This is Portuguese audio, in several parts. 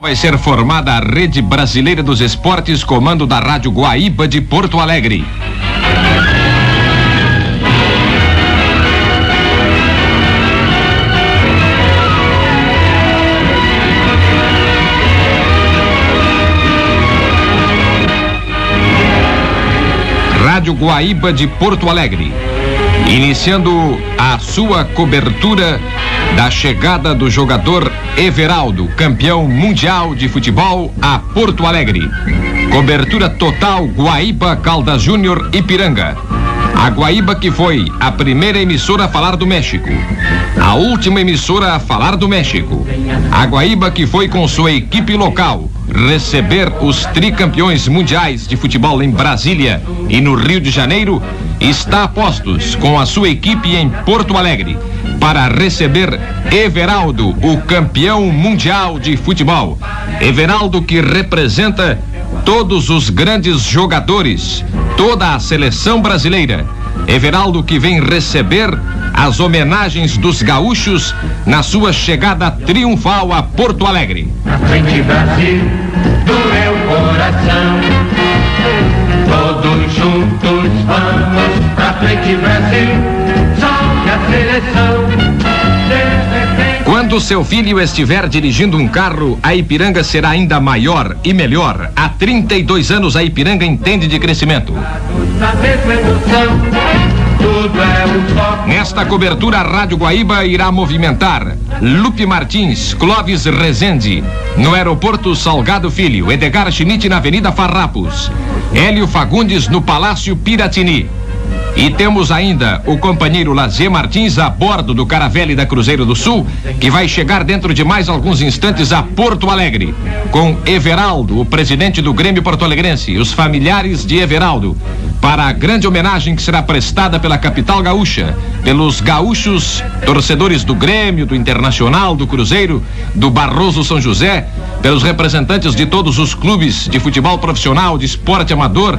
Vai ser formada a Rede Brasileira dos Esportes, comando da Rádio Guaíba de Porto Alegre. Rádio Guaíba de Porto Alegre. Iniciando a sua cobertura da chegada do jogador Everaldo, campeão mundial de futebol, a Porto Alegre. Cobertura total Guaíba Caldas Júnior Ipiranga. A Guaíba que foi a primeira emissora a falar do México. A última emissora a falar do México. A Guaíba que foi com sua equipe local receber os tricampeões mundiais de futebol em Brasília e no Rio de Janeiro, está a postos com a sua equipe em Porto Alegre para receber Everaldo, o campeão mundial de futebol. Everaldo que representa todos os grandes jogadores, toda a seleção brasileira. Everaldo que vem receber as homenagens dos gaúchos na sua chegada triunfal a Porto Alegre. Na frente Brasil, do meu coração, todos juntos vamos pra frente Brasil, seleção. Quando seu filho estiver dirigindo um carro, a Ipiranga será ainda maior e melhor. Há 32 anos a Ipiranga entende de crescimento. Nesta cobertura, a Rádio Guaíba irá movimentar Lupe Martins, Clóvis Rezende, no aeroporto Salgado Filho, Edgar Schmidt na Avenida Farrapos, Hélio Fagundes no Palácio Piratini. E temos ainda o companheiro Lazier Martins a bordo do Caravelle da Cruzeiro do Sul, que vai chegar dentro de mais alguns instantes a Porto Alegre, com Everaldo, o presidente do Grêmio Porto Alegrense, os familiares de Everaldo, para a grande homenagem que será prestada pela capital gaúcha, pelos gaúchos torcedores do Grêmio, do Internacional, do Cruzeiro, do Barroso São José, pelos representantes de todos os clubes de futebol profissional, de esporte amador,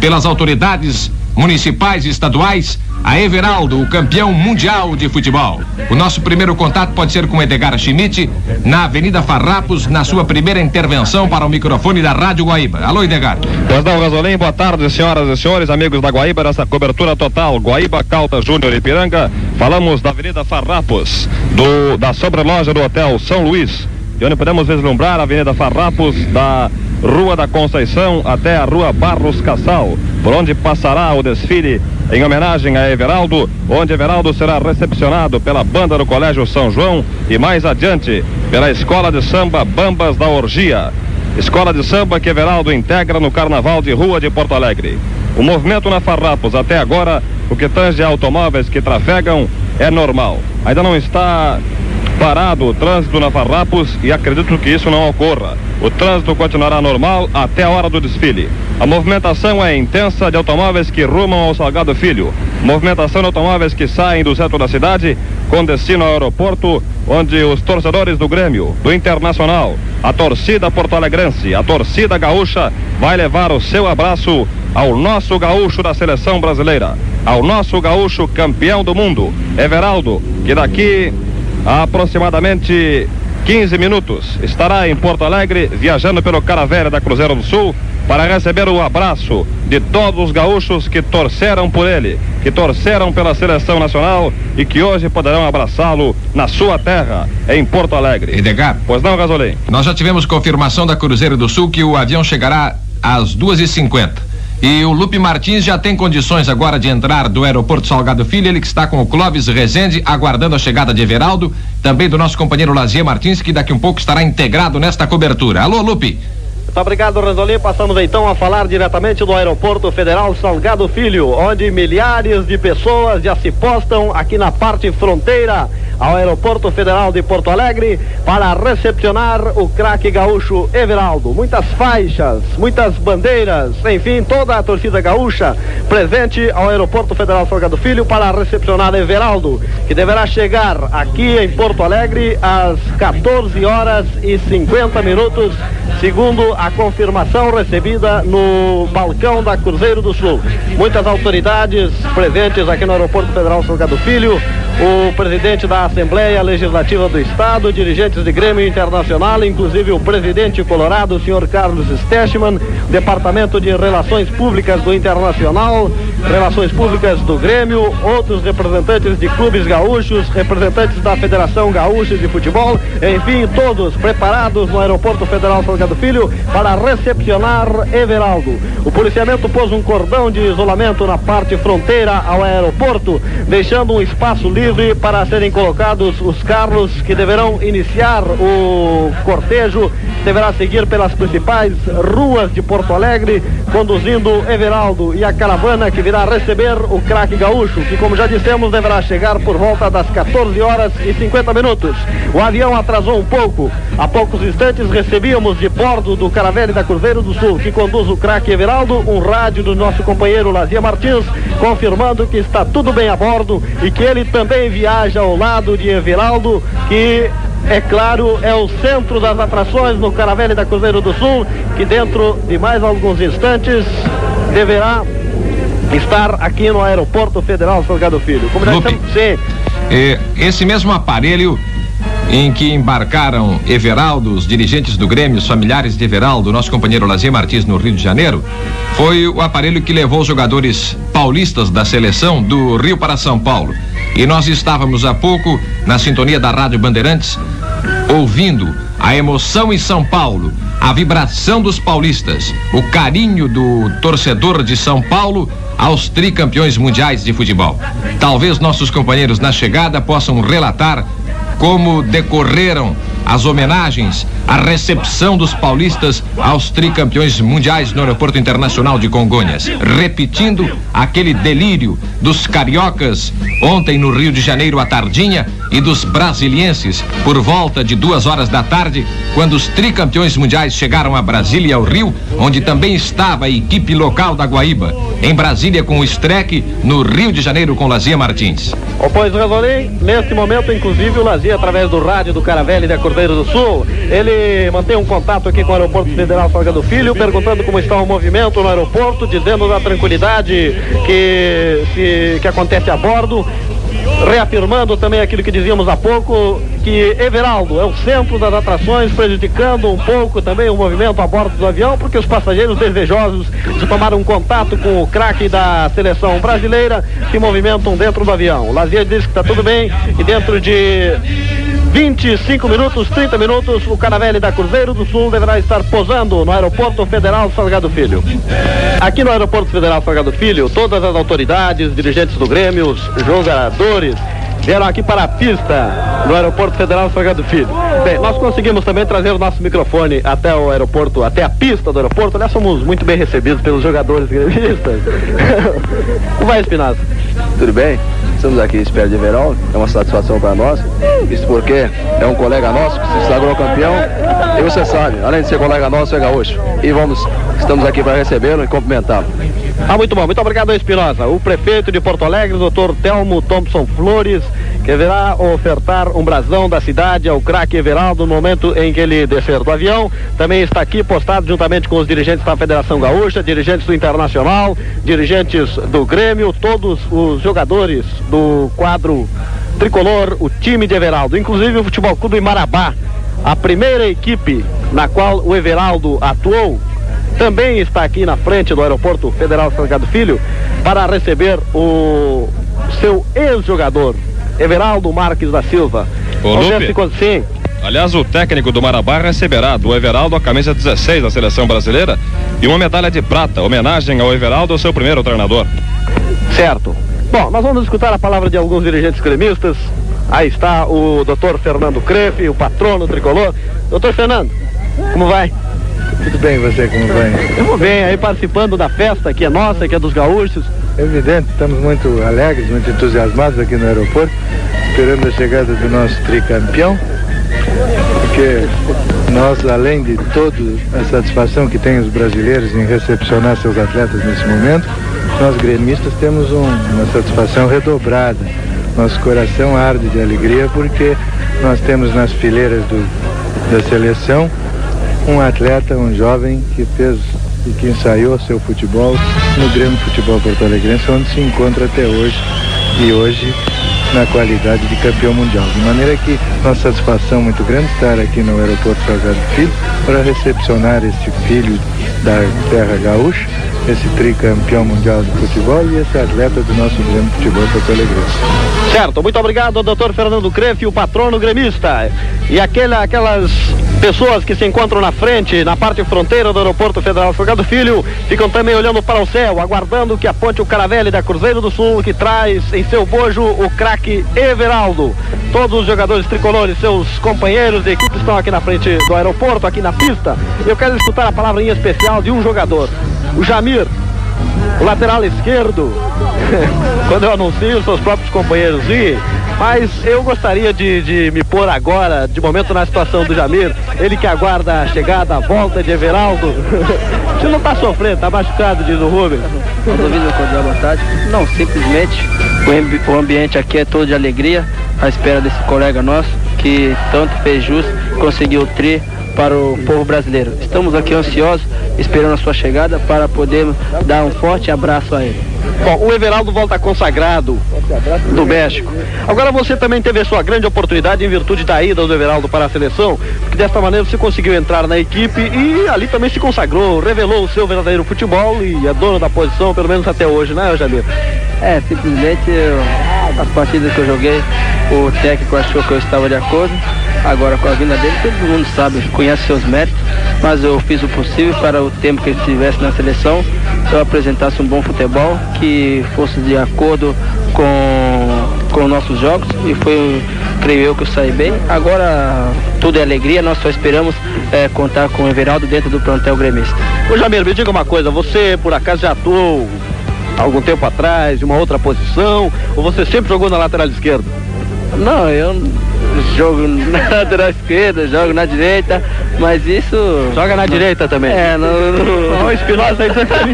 pelas autoridades municipais e estaduais, a Everaldo, o campeão mundial de futebol. O nosso primeiro contato pode ser com Edgar Schmidt, na Avenida Farrapos, na sua primeira intervenção para o microfone da Rádio Guaíba. Alô, Edgar. Não, Gasolim, boa tarde, senhoras e senhores, amigos da Guaíba, nessa cobertura total, Guaíba, Calta, Júnior e Piranga. Falamos da Avenida Farrapos, do, da sobreloja do Hotel São Luís, e onde podemos vislumbrar a Avenida Farrapos da Rua da Conceição até a Rua Barros Cassal, por onde passará o desfile em homenagem a Everaldo, onde Everaldo será recepcionado pela banda do Colégio São João e mais adiante pela Escola de Samba Bambas da Orgia. Escola de samba que Everaldo integra no Carnaval de Rua de Porto Alegre. O movimento na Farrapos até agora, o que tange automóveis que trafegam, é normal. Ainda não está parado o trânsito na Farrapos e acredito que isso não ocorra. O trânsito continuará normal até a hora do desfile. A movimentação é intensa de automóveis que rumam ao Salgado Filho. Movimentação de automóveis que saem do centro da cidade com destino ao aeroporto, onde os torcedores do Grêmio, do Internacional, a torcida porto-alegrense, a torcida gaúcha vai levar o seu abraço ao nosso gaúcho da seleção brasileira, ao nosso gaúcho campeão do mundo, Everaldo, que daqui a aproximadamente 15 minutos estará em Porto Alegre, viajando pelo Caravela da Cruzeiro do Sul, para receber o abraço de todos os gaúchos que torceram por ele, que torceram pela seleção nacional e que hoje poderão abraçá-lo na sua terra, em Porto Alegre. Edgar, Pois não, Gasolim? nós já tivemos confirmação da Cruzeiro do Sul que o avião chegará às 2h50. E o Lupe Martins já tem condições agora de entrar do aeroporto Salgado Filho, ele que está com o Clóvis Rezende, aguardando a chegada de Everaldo, também do nosso companheiro Lazier Martins, que daqui um pouco estará integrado nesta cobertura. Alô, Lupe. Muito obrigado, Ranzoli. Passamos então a falar diretamente do Aeroporto Federal Salgado Filho, onde milhares de pessoas já se postam aqui na parte fronteira ao Aeroporto Federal de Porto Alegre para recepcionar o craque gaúcho Everaldo. Muitas faixas, muitas bandeiras, enfim, toda a torcida gaúcha presente ao Aeroporto Federal Salgado Filho para recepcionar Everaldo, que deverá chegar aqui em Porto Alegre às 14 horas e 50 minutos, segundo a confirmação recebida no balcão da Cruzeiro do Sul. Muitas autoridades presentes aqui no Aeroporto Federal Salgado Filho, o presidente da Assembleia Legislativa do Estado, dirigentes de Grêmio Internacional, inclusive o presidente colorado, o senhor Carlos Stechman, Departamento de Relações Públicas do Internacional, Relações Públicas do Grêmio, outros representantes de clubes gaúchos, representantes da Federação Gaúcha de Futebol, enfim, todos preparados no Aeroporto Federal Salgado Filho para recepcionar Everaldo. O policiamento pôs um cordão de isolamento na parte fronteira ao aeroporto, deixando um espaço livre para serem colocados os carros que deverão iniciar o cortejo, deverá seguir pelas principais ruas de Porto Alegre, conduzindo Everaldo e a caravana que virá receber o craque gaúcho, que como já dissemos deverá chegar por volta das 14 horas e 50 minutos. O avião atrasou um pouco. Há poucos instantes recebíamos de bordo do Caravelle da Cruzeiro do Sul, que conduz o craque Everaldo, um rádio do nosso companheiro Lazia Martins, confirmando que está tudo bem a bordo e que ele também viaja ao lado de Everaldo, que é claro, é o centro das atrações no Caravelle da Cruzeiro do Sul, que dentro de mais alguns instantes deverá estar aqui no Aeroporto Federal Salgado Filho. Como nós estamos... Sim. É, esse mesmo aparelho em que embarcaram Everaldo, os dirigentes do Grêmio, os familiares de Everaldo, nosso companheiro Lazier Martins no Rio de Janeiro, foi o aparelho que levou os jogadores paulistas da seleção do Rio para São Paulo. E nós estávamos há pouco na sintonia da Rádio Bandeirantes, ouvindo a emoção em São Paulo, a vibração dos paulistas, o carinho do torcedor de São Paulo aos tricampeões mundiais de futebol. Talvez nossos companheiros na chegada possam relatar como decorreram as homenagens, a recepção dos paulistas aos tricampeões mundiais no Aeroporto Internacional de Congonhas, repetindo aquele delírio dos cariocas ontem no Rio de Janeiro à tardinha e dos brasilienses por volta de duas horas da tarde, quando os tricampeões mundiais chegaram a Brasília e ao Rio, onde também estava a equipe local da Guaíba. Em Brasília com o Streck, no Rio de Janeiro com Lazia Martins. Oh, pois resolvi, neste momento, inclusive, o Lazia, através do rádio do Caravelli da Cordeiro do Sul, ele mantém um contato aqui com o Aeroporto Federal Salgado Filho, perguntando como está o movimento no aeroporto, dizendo da tranquilidade que, se, que acontece a bordo reafirmando também aquilo que dizíamos há pouco, que Everaldo é o centro das atrações, prejudicando um pouco também o movimento a bordo do avião, porque os passageiros desejosos de tomar um contato com o craque da seleção brasileira se movimentam dentro do avião. O Lazier diz que está tudo bem e dentro de 25 minutos, 30 minutos, o Caravelli da Cruzeiro do Sul deverá estar posando no Aeroporto Federal Salgado Filho. Aqui no Aeroporto Federal Salgado Filho, todas as autoridades, dirigentes do Grêmio, jogadores, vieram aqui para a pista no Aeroporto Federal Salgado Filho. Bem, nós conseguimos também trazer o nosso microfone até o aeroporto, até a pista do aeroporto. Aliás, somos muito bem recebidos pelos jogadores gremistas. Como vai, Espinosa? Tudo bem? Estamos aqui em espera de Everaldo, é uma satisfação para nós. Isso porque é um colega nosso que se sagrou campeão. E você sabe, além de ser colega nosso, é gaúcho. E vamos, estamos aqui para recebê-lo e cumprimentá-lo. Ah, muito bom. Muito obrigado, Espinosa. O prefeito de Porto Alegre, doutor Telmo Thompson Flores, que virá ofertar um brasão da cidade ao craque Everaldo no momento em que ele descer do avião. Também está aqui postado juntamente com os dirigentes da Federação Gaúcha, dirigentes do Internacional, dirigentes do Grêmio, todos os jogadores do quadro tricolor, o time de Everaldo, inclusive o Futebol Clube Marabá, a primeira equipe na qual o Everaldo atuou, também está aqui na frente do Aeroporto Federal Salgado Filho para receber o seu ex-jogador, Everaldo Marques da Silva. Ô, Lupe, sim. Aliás, o técnico do Marabá receberá do Everaldo a camisa 16 da seleção brasileira e uma medalha de prata, homenagem ao Everaldo, seu primeiro treinador. Certo. Bom, nós vamos escutar a palavra de alguns dirigentes cremistas. Aí está o doutor Fernando Crefe, o patrono tricolor. Doutor Fernando, como vai? Tudo bem, você como vai? Eu vou bem, aí participando da festa que é nossa, que é dos gaúchos. Evidente, estamos muito alegres, muito entusiasmados aqui no aeroporto, esperando a chegada do nosso tricampeão, porque nós, além de toda a satisfação que tem os brasileiros em recepcionar seus atletas nesse momento, nós gremistas temos um, uma satisfação redobrada. Nosso coração arde de alegria porque nós temos nas fileiras do, da seleção um atleta, um jovem que fez e que ensaiou seu futebol no Grêmio Futebol Porto Alegrense, onde se encontra até hoje. E hoje na qualidade de campeão mundial. De maneira que nossa satisfação muito grande estar aqui no aeroporto Salgado Filho para recepcionar esse filho da terra gaúcha, esse tricampeão mundial de futebol e esse atleta do nosso grande futebol Porto Alegre. Certo, muito obrigado, doutor Fernando Crefe, o patrono gremista. E aquela, aquelas pessoas que se encontram na frente, na parte fronteira do aeroporto Federal Salgado Filho, ficam também olhando para o céu, aguardando que aponte o Caravelle da Cruzeiro do Sul, que traz em seu bojo o craque Everaldo. Todos os jogadores tricolores, seus companheiros de equipe estão aqui na frente do aeroporto, aqui na pista. Eu quero escutar a palavra em especial de um jogador, o Jamir, o lateral esquerdo. Quando eu anuncio, seus próprios companheiros e mas eu gostaria de, de, me pôr agora, de momento, na situação do Jamir. Ele que aguarda a chegada, a volta de Everaldo. Você não está sofrendo, está machucado, diz o Rubens. Não duvido com a vontade. Não, simplesmente o, ambiente aqui é todo de alegria, à espera desse colega nosso que tanto fez jus, conseguiu o tri para o povo brasileiro. Estamos aqui ansiosos, esperando a sua chegada para poder dar um forte abraço a ele. Bom, o Everaldo volta consagrado do México. Agora você também teve a sua grande oportunidade em virtude da ida do Everaldo para a seleção, porque desta maneira você conseguiu entrar na equipe e ali também se consagrou, revelou o seu verdadeiro futebol e é dono da posição, pelo menos até hoje, né, Jamir? É, simplesmente eu, as partidas que eu joguei, o técnico achou que eu estava de acordo. Agora com a vinda dele, todo mundo sabe, conhece seus méritos, mas eu fiz o possível para o tempo que ele estivesse na seleção, eu apresentasse um bom futebol, que fosse de acordo com, com nossos jogos. E foi, creio eu, que eu saí bem. Agora tudo é alegria, nós só esperamos é, contar com o Everaldo dentro do plantel gremista. Ô Jamir, me diga uma coisa, você por acaso já atuou algum tempo atrás, em uma outra posição, ou você sempre jogou na lateral esquerda? Não, eu jogo na lateral esquerda, jogo na direita, mas isso. Joga na não, direita também? É, não. não... o Espinosa aí você tá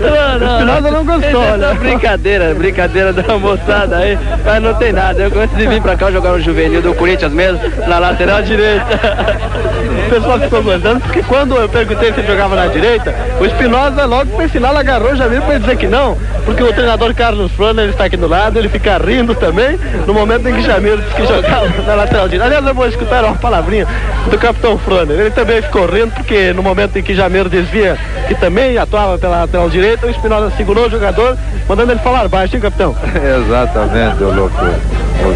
Não, não. Espinosa não gostou, né? Brincadeira, brincadeira da moçada aí, mas não tem nada. Eu gosto de vir pra cá jogar no juvenil do Corinthians mesmo, na lateral direita. O pessoal ficou gostando, porque quando eu perguntei se ele jogava na direita, o Espinosa logo por sinal agarrou já veio pra dizer que não, porque o treinador Carlos ele está aqui do lado, ele fica rindo também, no momento em que Jamiro disse que jogava na lateral direita. Aliás, eu vou escutar uma palavrinha do capitão Froner. Ele também ficou rindo, porque no momento em que Jamiro desvia, que também atuava pela lateral direita, o Espinosa segurou o jogador, mandando ele falar baixo, hein, capitão? Exatamente, o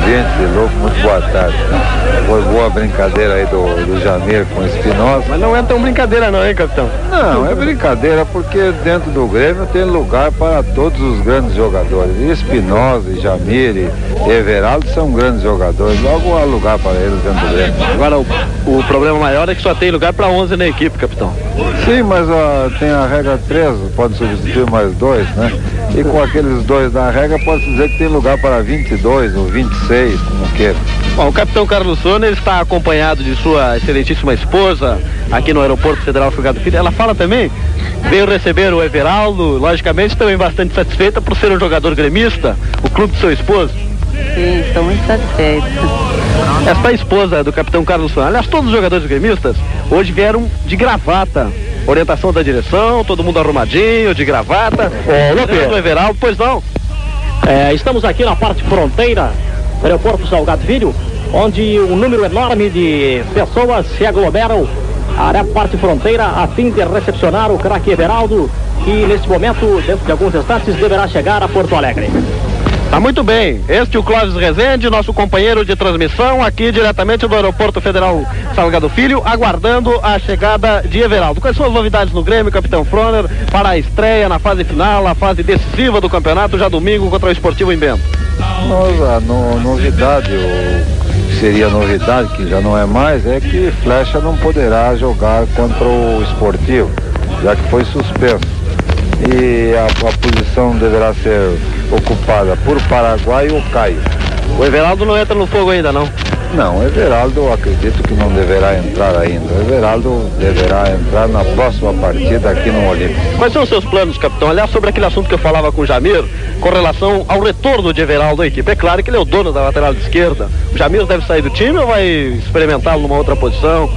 Ouvinte, louco, muito boa tarde. Foi boa brincadeira aí do, do Jamir com o Espinosa. Mas não é tão brincadeira não, hein, capitão? Não, é brincadeira porque dentro do Grêmio tem lugar para todos os grandes jogadores. Espinosa, Jamir e Everaldo são grandes jogadores. Logo há lugar para eles dentro do Grêmio. Agora, o, o problema maior é que só tem lugar para 11 na equipe, capitão. Sim, mas ó, tem a regra 13, pode substituir mais dois, né? E com aqueles dois da regra, pode dizer que tem lugar para 22 ou 26, como queira. Bom, o capitão Carlos Sona está acompanhado de sua excelentíssima esposa aqui no Aeroporto Federal Fugado Filho. Ela fala também, veio receber o Everaldo, logicamente também bastante satisfeita por ser um jogador gremista, o clube do seu esposo. Sim, estou muito satisfeita. Esta esposa do capitão Carlos Sona, aliás, todos os jogadores gremistas hoje vieram de gravata orientação da direção, todo mundo arrumadinho, de gravata. Ô, Lopes. Everaldo, pois não. É, estamos aqui na parte fronteira aeroporto Salgado Filho, onde um número enorme de pessoas se aglomeram na parte fronteira a fim de recepcionar o craque Everaldo, que nesse momento, dentro de alguns instantes, deverá chegar a Porto Alegre. Tá muito bem. Este é o Clóvis Rezende, nosso companheiro de transmissão, aqui diretamente do Aeroporto Federal Salgado Filho, aguardando a chegada de Everaldo. Quais são as novidades no Grêmio, capitão Froner, para a estreia na fase final, a fase decisiva do campeonato, já domingo contra o Esportivo em Bento? Nossa, no, novidade, o seria novidade, que já não é mais, é que Flecha não poderá jogar contra o Esportivo, já que foi suspenso. E a, a posição deverá ser ocupada por Paraguai ou Caio. O Everaldo não entra no fogo ainda, não? Não, o Everaldo acredito que não deverá entrar ainda. O Everaldo deverá entrar na próxima partida aqui no Olímpico. Quais são os seus planos, capitão? Aliás, sobre aquele assunto que eu falava com o Jamir, com relação ao retorno de Everaldo à equipe. É claro que ele é o dono da lateral esquerda. O Jamir deve sair do time ou vai experimentá-lo numa outra posição?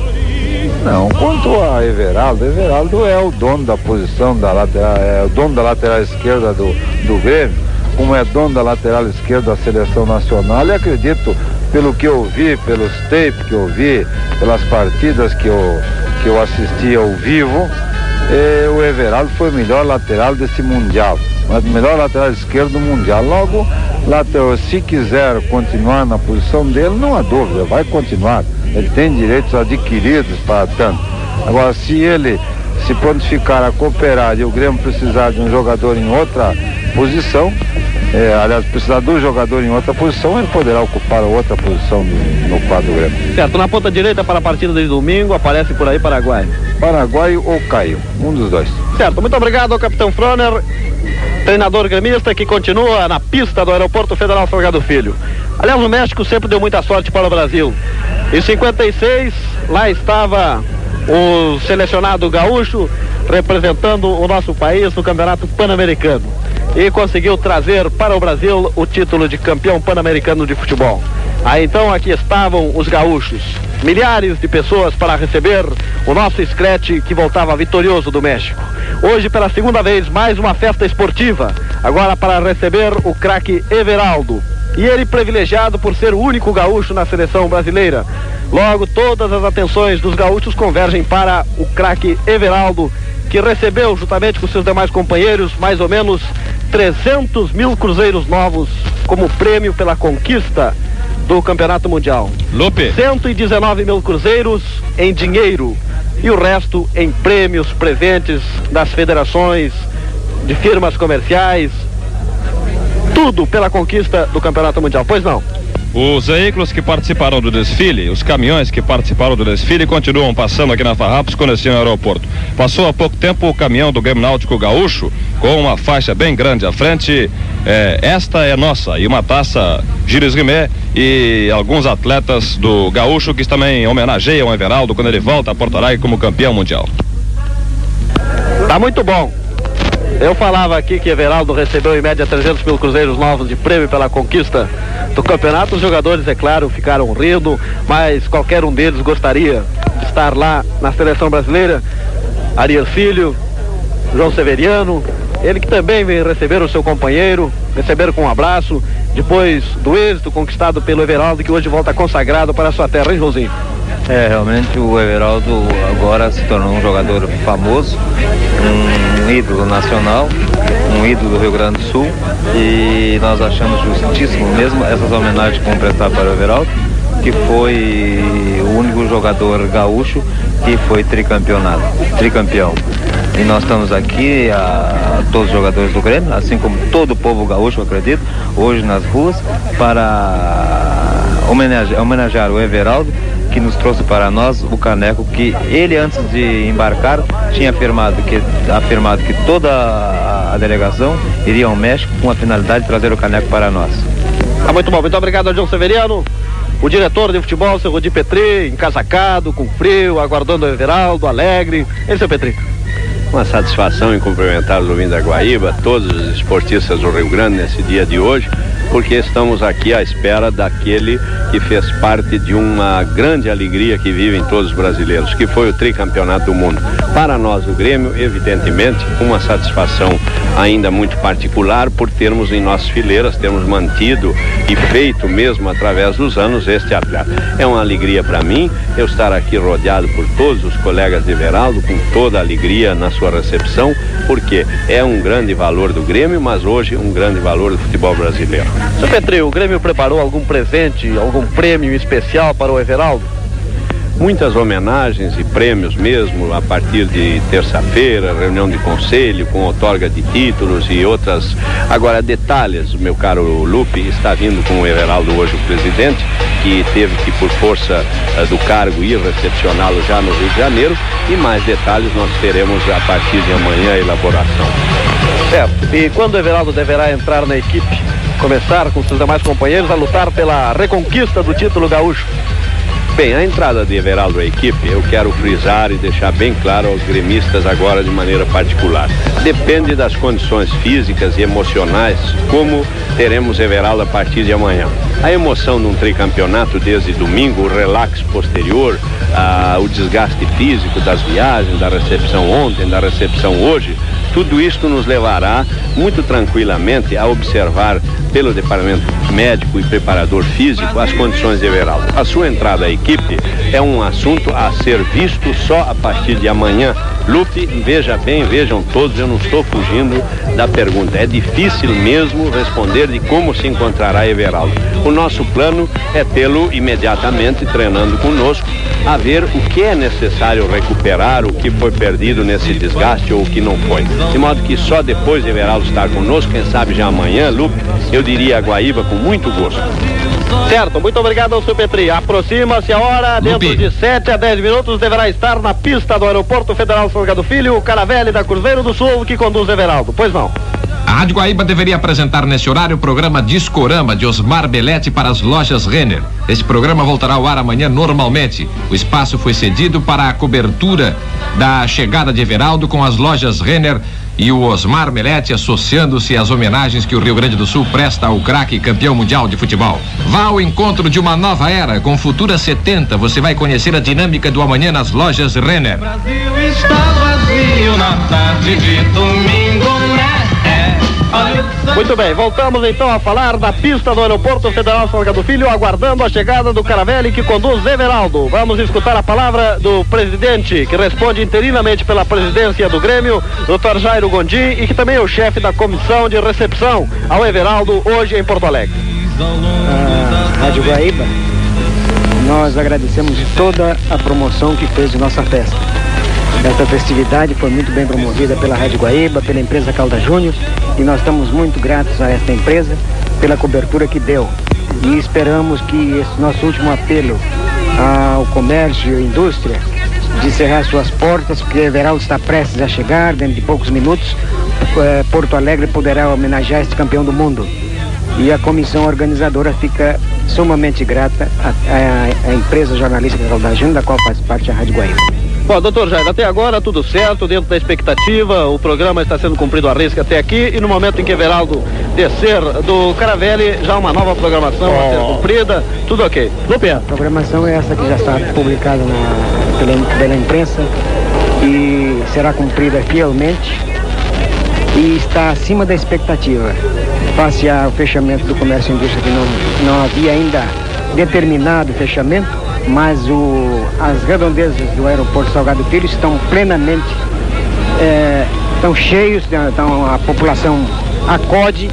Não, quanto a Everaldo, Everaldo é o dono da posição da lateral, é o dono da lateral esquerda do, do Grêmio como é dono da lateral esquerda da seleção nacional, e acredito, pelo que eu vi, pelos tapes que eu vi, pelas partidas que eu, que eu assisti ao vivo, eh, o Everaldo foi o melhor lateral desse Mundial. O melhor lateral esquerdo do Mundial. Logo, lateral, se quiser continuar na posição dele, não há dúvida, vai continuar. Ele tem direitos adquiridos para tanto. Agora, se ele se prontificar a cooperar e o Grêmio precisar de um jogador em outra posição, é, aliás, precisar do jogador em outra posição, ele poderá ocupar outra posição no, no quadro Grêmio. Certo, na ponta direita para a partida de domingo, aparece por aí Paraguai. Paraguai ou Caio, um dos dois. Certo, muito obrigado ao capitão Froner, treinador gremista que continua na pista do Aeroporto Federal Salgado Filho. Aliás, o México sempre deu muita sorte para o Brasil. Em 56, lá estava o selecionado gaúcho representando o nosso país no Campeonato Pan-Americano e conseguiu trazer para o Brasil o título de campeão pan-americano de futebol. Aí então aqui estavam os gaúchos, milhares de pessoas para receber o nosso escrete que voltava vitorioso do México. Hoje, pela segunda vez, mais uma festa esportiva, agora para receber o craque Everaldo. E ele privilegiado por ser o único gaúcho na seleção brasileira. Logo, todas as atenções dos gaúchos convergem para o craque Everaldo, que recebeu, juntamente com seus demais companheiros, mais ou menos 300 mil cruzeiros novos como prêmio pela conquista do Campeonato Mundial. Lupe. 119 mil cruzeiros em dinheiro e o resto em prêmios, presentes das federações, de firmas comerciais, tudo pela conquista do Campeonato Mundial. Pois não? Os veículos que participaram do desfile, os caminhões que participaram do desfile continuam passando aqui na Farrapos com destino ao aeroporto. Passou há pouco tempo o caminhão do Grêmio Náutico Gaúcho com uma faixa bem grande à frente. É, esta é nossa e uma taça Gires Guimé e alguns atletas do Gaúcho que também homenageiam o Everaldo quando ele volta a Porto Alegre como campeão mundial. Tá muito bom. Eu falava aqui que Everaldo recebeu em média 300 mil cruzeiros novos de prêmio pela conquista do campeonato. Os jogadores, é claro, ficaram rindo, mas qualquer um deles gostaria de estar lá na seleção brasileira. Arias Filho, João Severiano, ele que também vem receber o seu companheiro, receber com um abraço, depois do êxito conquistado pelo Everaldo, que hoje volta consagrado para a sua terra, hein, Joãozinho? É, realmente o Everaldo agora se tornou um jogador famoso, um ídolo nacional, um ídolo do Rio Grande do Sul e nós achamos justíssimo mesmo essas homenagens que vão prestar para o Everaldo, que foi o único jogador gaúcho que foi tricampeonato, tricampeão. E nós estamos aqui, a, todos os jogadores do Grêmio, assim como todo o povo gaúcho, acredito, hoje nas ruas, para homenagear, homenagear o Everaldo, que nos trouxe para nós o caneco que ele antes de embarcar tinha afirmado que afirmado que toda a delegação iria ao México com a finalidade de trazer o caneco para nós. Tá muito bom, muito obrigado, João Severiano. O diretor de futebol, seu Rodi Petri, encasacado, com frio, aguardando o Everaldo, alegre. Esse é o Petri. Uma satisfação em cumprimentar o Luiz da Guaíba, todos os esportistas do Rio Grande nesse dia de hoje, porque estamos aqui à espera daquele que fez parte de uma grande alegria que vivem todos os brasileiros, que foi o tricampeonato do mundo. Para nós, o Grêmio, evidentemente, uma satisfação ainda muito particular por termos em nossas fileiras, termos mantido e feito mesmo através dos anos este atleta. É uma alegria para mim eu estar aqui rodeado por todos os colegas de Veraldo, com toda a alegria na sua recepção, porque é um grande valor do Grêmio, mas hoje um grande valor do futebol brasileiro. Seu Petri, o Grêmio preparou algum presente, algum prêmio especial para o Everaldo? muitas homenagens e prêmios mesmo a partir de terça-feira, reunião de conselho com outorga de títulos e outras. Agora, detalhes, meu caro Lupe, está vindo com o Everaldo hoje o presidente, que teve que, por força uh, do cargo, ir recepcioná-lo já no Rio de Janeiro. E mais detalhes nós teremos a partir de amanhã a elaboração. Certo. E quando o Everaldo deverá entrar na equipe? Começar com seus demais companheiros a lutar pela reconquista do título gaúcho? Bem, a entrada de Everaldo à equipe, eu quero frisar e deixar bem claro aos gremistas agora de maneira particular. Depende das condições físicas e emocionais, como teremos Everaldo a partir de amanhã. A emoção de um tricampeonato desde domingo, o relax posterior, ah, o desgaste físico das viagens, da recepção ontem, da recepção hoje, Tudo isto nos levará muito tranquilamente a observar pelo departamento médico e preparador físico as condições de Everaldo. A sua entrada à equipe é um assunto a ser visto só a partir de amanhã. Lupe, veja bem, vejam todos, eu não estou fugindo da pergunta. É difícil mesmo responder de como se encontrará Everaldo. O nosso plano é tê-lo imediatamente treinando conosco, a ver o que é necessário recuperar, o que foi perdido nesse desgaste ou o que não foi. De modo que só depois de Everaldo estar conosco, quem sabe já amanhã, Lupe, eu diria a Guaíba com muito gosto. Certo, muito obrigado ao Petri. Aproxima-se a hora, dentro de 7 a 10 minutos deverá estar na pista do Aeroporto Federal Salgado Filho, o Caravelle da Cruzeiro do Sul, que conduz Everaldo. Pois não. A Rádio Guaíba deveria apresentar nesse horário o programa Discorama de Osmar Belete para as lojas Renner. Este programa voltará ao ar amanhã normalmente. O espaço foi cedido para a cobertura da chegada de Everaldo com as lojas Renner e o Osmar Melete associando-se às homenagens que o Rio Grande do Sul presta ao craque campeão mundial de futebol. Vá ao encontro de uma nova era com Futura 70. Você vai conhecer a dinâmica do amanhã nas lojas Renner. Brasil está vazio na tarde de domingo, né? Muito bem, voltamos então a falar da pista do Aeroporto Federal Salgado Filho, aguardando a chegada do Caravelli que conduz Everaldo. Vamos escutar a palavra do presidente, que responde interinamente pela presidência do Grêmio, Dr. Jairo Gondi, e que também é o chefe da comissão de recepção ao Everaldo hoje em Porto Alegre. a Rádio Guaíba, nós agradecemos toda a promoção que fez de nossa festa. Esta festividade foi muito bem promovida pela Rádio Guaíba, pela empresa Calda Júnior, e nós estamos muito gratos a esta empresa pela cobertura que deu. E esperamos que esse nosso último apelo ao comércio e indústria de encerrar suas portas, porque Everaldo está prestes a chegar, dentro de poucos minutos, eh, Porto Alegre poderá homenagear este campeão do mundo e a comissão organizadora fica sumamente grata à, à- à empresa jornalística Calda Júnior, da qual faz parte a Rádio Guaíba. Bom, doutor Jair, até agora tudo certo, dentro da expectativa, o programa está sendo cumprido a risca até aqui e no momento em que Everaldo descer do Caravelli, já uma nova programação a ser cumprida, tudo ok. Lupe, A programação é essa que já está publicada na- pela, pela imprensa e será cumprida fielmente e está acima da expectativa. Face ao fechamento do comércio e indústria, que não, não havia ainda determinado fechamento, mas o, as redondezas do aeroporto Salgado Filho estão plenamente eh, estão cheios, então a população acode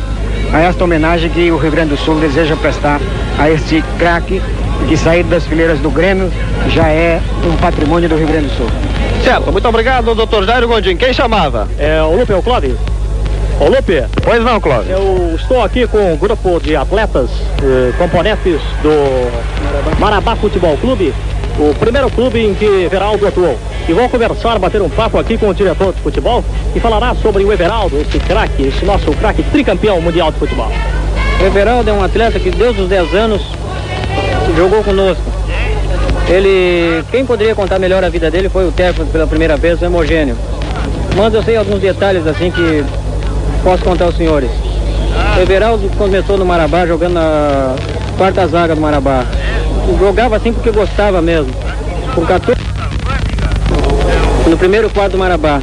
a esta homenagem que o Rio Grande do Sul deseja prestar a este craque que saído das fileiras do Grêmio já é um patrimônio do Rio Grande do Sul. Certo, muito obrigado, doutor Jairo Gondim. Quem chamava? É o Lupe, é o Clóvis. Ô Lupe. Pois não, Clóvis. Eu estou aqui com um grupo de atletas, eh, componentes do Marabá Futebol Clube, o primeiro clube em que Everaldo atuou. E vou conversar, bater um papo aqui com o diretor de futebol, que falará sobre o Everaldo, esse craque, esse nosso craque tricampeão mundial de futebol. O Everaldo é um atleta que desde os 10 anos jogou conosco. Ele, quem poderia contar melhor a vida dele foi o técnico pela primeira vez, o Hemogênio. Mas eu sei alguns detalhes assim que posso contar aos senhores. O Everaldo começou no Marabá jogando na quarta zaga do Marabá. Jogava assim porque gostava mesmo. Com 14 no primeiro quadro do Marabá.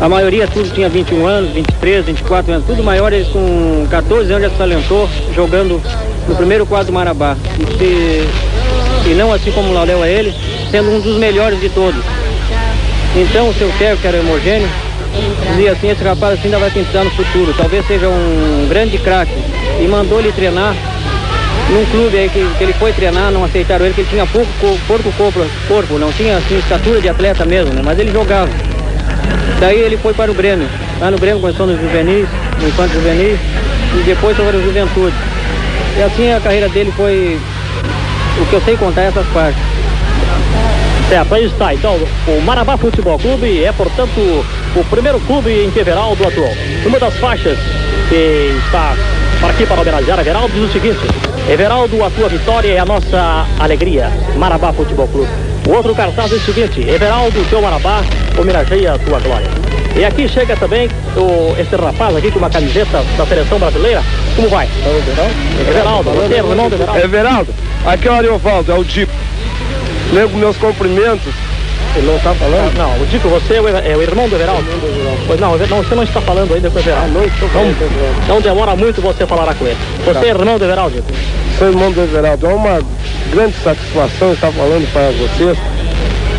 A maioria tudo tinha 21 anos, 23, 24 anos, tudo maior, ele com 14 anos já se talentou jogando no primeiro quadro do Marabá. E, se- e não assim como o Lauréu é ele, sendo um dos melhores de todos. Então o seu técnico, que era homogêneo, dizia assim, esse rapaz assim ainda vai pintar no futuro, talvez seja um grande craque. E mandou ele treinar num clube aí que, que ele foi treinar, não aceitaram ele, que ele tinha pouco, co- pouco corpo, corpo, não tinha assim estatura de atleta mesmo, né? Mas ele jogava. Daí ele foi para o Grêmio. Lá no Grêmio começou nos juvenis, no infanto juvenis, e depois foi para o Juventude. E assim a carreira dele foi. O que eu sei contar é essas partes. Certo, aí está. Então, o Marabá Futebol Clube é, portanto, o primeiro clube em que Everaldo atuou. Uma das faixas que está aqui para homenagear Everaldo diz o seguinte: Everaldo, a tua vitória é a nossa alegria. Marabá Futebol Clube. O outro cartaz diz o seguinte: Everaldo, teu Marabá, homenageia a tua glória. E aqui chega também o, esse rapaz aqui com uma camiseta da seleção brasileira. Como vai? Everaldo, você é irmão do Everaldo? Everaldo, aqui é o Ariovaldo, é o Dipo. Nego meus cumprimentos Ele não está falando? Não, o Dico, você é o, é o irmão do Everaldo? Pois não, não, você não está falando ainda com o Everaldo. não, não demora muito você falará com ele. Você tá. é irmão do Everaldo, Dico? Sou irmão do Everaldo. É uma grande satisfação estar falando para vocês.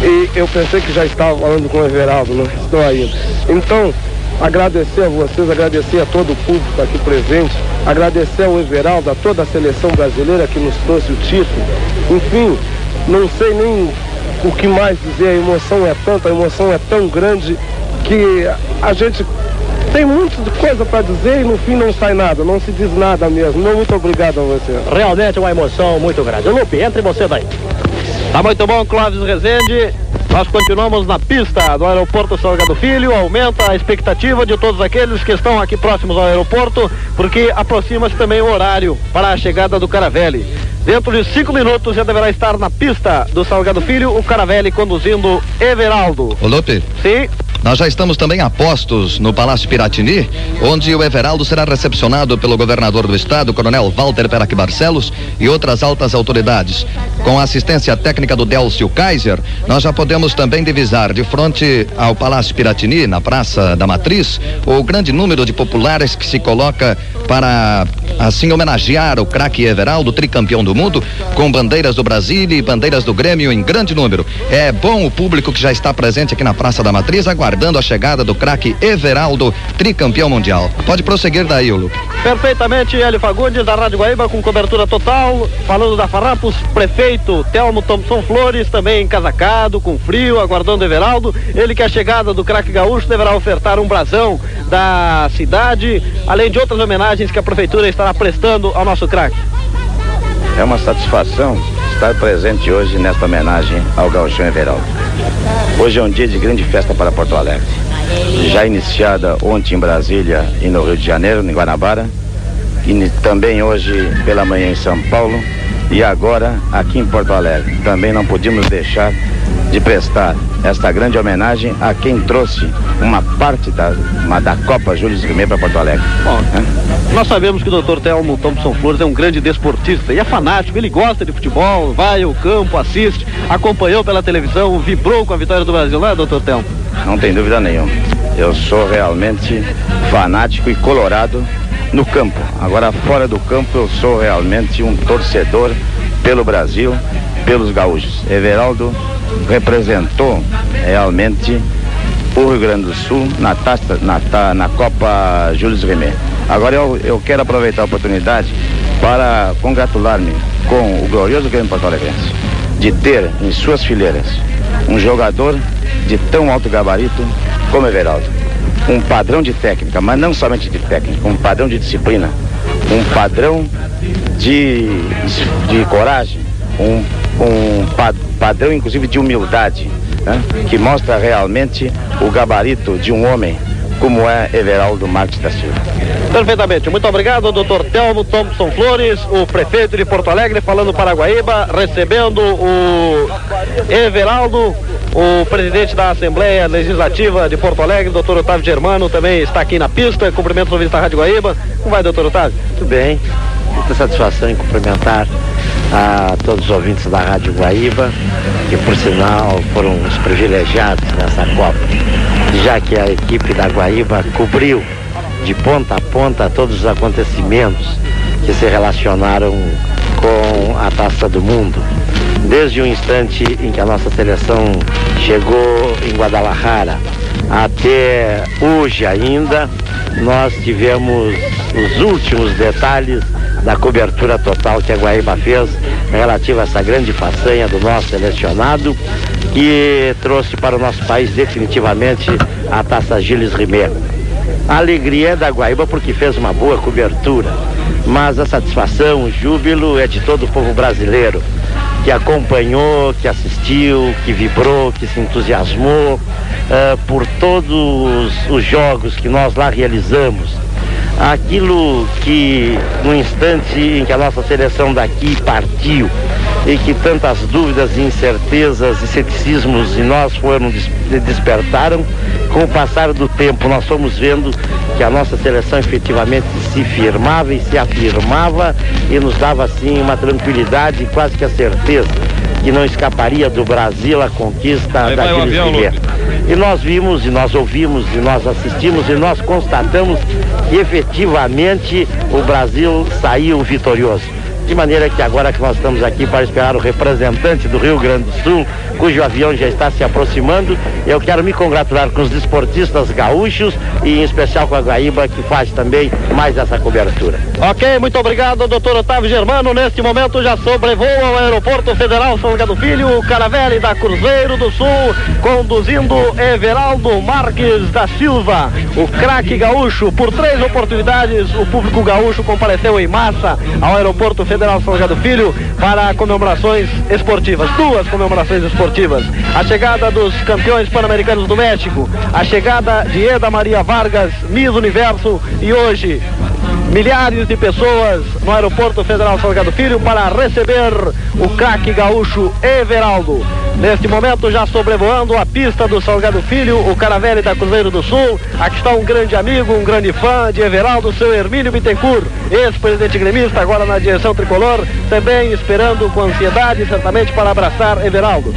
E eu pensei que já estava falando com o Everaldo, não estou ainda. Então, agradecer a vocês, agradecer a todo o público aqui presente, agradecer ao Everaldo, a toda a seleção brasileira que nos trouxe o título. Enfim, não sei nem o que mais dizer, a emoção é tanta, a emoção é tão grande que a gente tem muita coisa para dizer e no fim não sai nada, não se diz nada mesmo. Não, muito obrigado a você. Realmente uma emoção muito grande. Lupe, entre você daí. Tá muito bom, Clóvis Rezende. Nós continuamos na pista do aeroporto Salgado Filho, aumenta a expectativa de todos aqueles que estão aqui próximos ao aeroporto, porque aproxima-se também o horário para a chegada do Caravelli. Dentro de cinco minutos já deverá estar na pista do Salgado Filho o Caravelli conduzindo Everaldo. Ô Lupe. Sim. Nós já estamos também a postos no Palácio Piratini, onde o Everaldo será recepcionado pelo governador do estado, Coronel Walter Perac Barcelos, e outras altas autoridades. Com a assistência técnica do Delcio Kaiser, nós já podemos também divisar de frente ao Palácio Piratini, na Praça da Matriz, o grande número de populares que se coloca para assim homenagear o craque Everaldo, tricampeão do mundo, com bandeiras do Brasil e bandeiras do Grêmio em grande número. É bom o público que já está presente aqui na Praça da Matriz aguardando a chegada do craque Everaldo, tricampeão mundial. Pode prosseguir daí, Lu. Perfeitamente, Hélio Fagundes, da Rádio Guaíba, com cobertura total. Falando da Farrapos, prefeito Telmo Thompson Flores, também encasacado, com frio, aguardando Everaldo. Ele que a chegada do craque gaúcho deverá ofertar um brasão da cidade, além de outras homenagens que a prefeitura estará prestando ao nosso craque. É uma satisfação estar presente hoje nesta homenagem ao Gauchão Everaldo. Hoje é um dia de grande festa para Porto Alegre. Já iniciada ontem em Brasília e no Rio de Janeiro, em Guanabara, e também hoje pela manhã em São Paulo e agora aqui em Porto Alegre. Também não podíamos deixar de prestar esta grande homenagem a quem trouxe uma parte da, uma, da Copa Júlio Rimet para Porto Alegre. Bom, é? nós sabemos que o Dr. Telmo Thompson Flores é um grande desportista e é fanático, ele gosta de futebol, vai ao campo, assiste, acompanhou pela televisão, vibrou com a vitória do Brasil, não é, Dr. Telmo? Não tem dúvida nenhuma. Eu sou realmente fanático e colorado no campo. Agora, fora do campo, eu sou realmente um torcedor pelo Brasil, pelos gaúchos. Everaldo representou realmente o Rio Grande do Sul na, taça, na, na Copa Júlio Rimet. Agora eu, eu quero aproveitar a oportunidade para congratular-me com o glorioso Grêmio Porto Alegrense de ter em suas fileiras um jogador de tão alto gabarito como Everaldo. Um padrão de técnica, mas não somente de técnica, um padrão de disciplina, um padrão de, de coragem, um, um padrão inclusive de humildade, né? que mostra realmente o gabarito de um homem como é Everaldo Marques da Silva. Perfeitamente. Muito obrigado, doutor Telmo Thompson Flores, o prefeito de Porto Alegre, falando para Guaíba, recebendo o Everaldo, o presidente da Assembleia Legislativa de Porto Alegre, doutor Otávio Germano, também está aqui na pista. Cumprimento o ouvintes da Rádio Guaíba. Como vai, doutor Otávio? Tudo bem. Muita satisfação em cumprimentar a todos os ouvintes da Rádio Guaíba, que por sinal foram os privilegiados nessa Copa, já que a equipe da Guaíba cobriu de ponta a ponta todos os acontecimentos que se relacionaram com a Taça do Mundo. Desde o instante em que a nossa seleção chegou em Guadalajara até hoje ainda, nós tivemos os últimos detalhes da cobertura total que a Guaíba fez relativa a essa grande façanha do nosso selecionado, que trouxe para o nosso país definitivamente a Taça Gilles Rimet. A alegria é da Guaíba porque fez uma boa cobertura, mas a satisfação, o júbilo é de todo o povo brasileiro que acompanhou, que assistiu, que vibrou, que se entusiasmou uh, por todos os jogos que nós lá realizamos. Aquilo que no instante em que a nossa seleção daqui partiu e que tantas dúvidas, incertezas e ceticismos em nós foram despertaram, com o passar do tempo nós fomos vendo que a nossa seleção efetivamente se firmava e se afirmava e nos dava assim uma tranquilidade, quase que a certeza que não escaparia do Brasil a conquista Aí daqueles avião, guerreiros. E nós vimos, e nós ouvimos, e nós assistimos, e nós constatamos que efetivamente o Brasil saiu vitorioso. De maneira que agora que nós estamos aqui para esperar o representante do Rio Grande do Sul, cujo avião já está se aproximando, eu quero me congratular com os desportistas gaúchos e em especial com a Guaíba, que faz também mais essa cobertura. Ok, muito obrigado, doutor Otávio Germano. Neste momento já sobrevoa o Aeroporto Federal São Gado Filho, o Caravelli da Cruzeiro do Sul, conduzindo Everaldo Marques da Silva, o craque gaúcho. Por três oportunidades, o público gaúcho compareceu em massa ao Aeroporto Federal São Gado Filho para comemorações esportivas, duas comemorações esportivas. A chegada dos campeões pan-americanos do México, a chegada de Eda Maria Vargas, Miss Universo e hoje milhares de pessoas no Aeroporto Federal Salgado Filho para receber o craque gaúcho Everaldo. Neste momento, já sobrevoando a pista do Salgado Filho, o Caravelli da Cruzeiro do Sul. Aqui está um grande amigo, um grande fã de Everaldo, seu Hermínio Bittencourt, ex-presidente gremista, agora na direção tricolor, também esperando com ansiedade, certamente, para abraçar Everaldo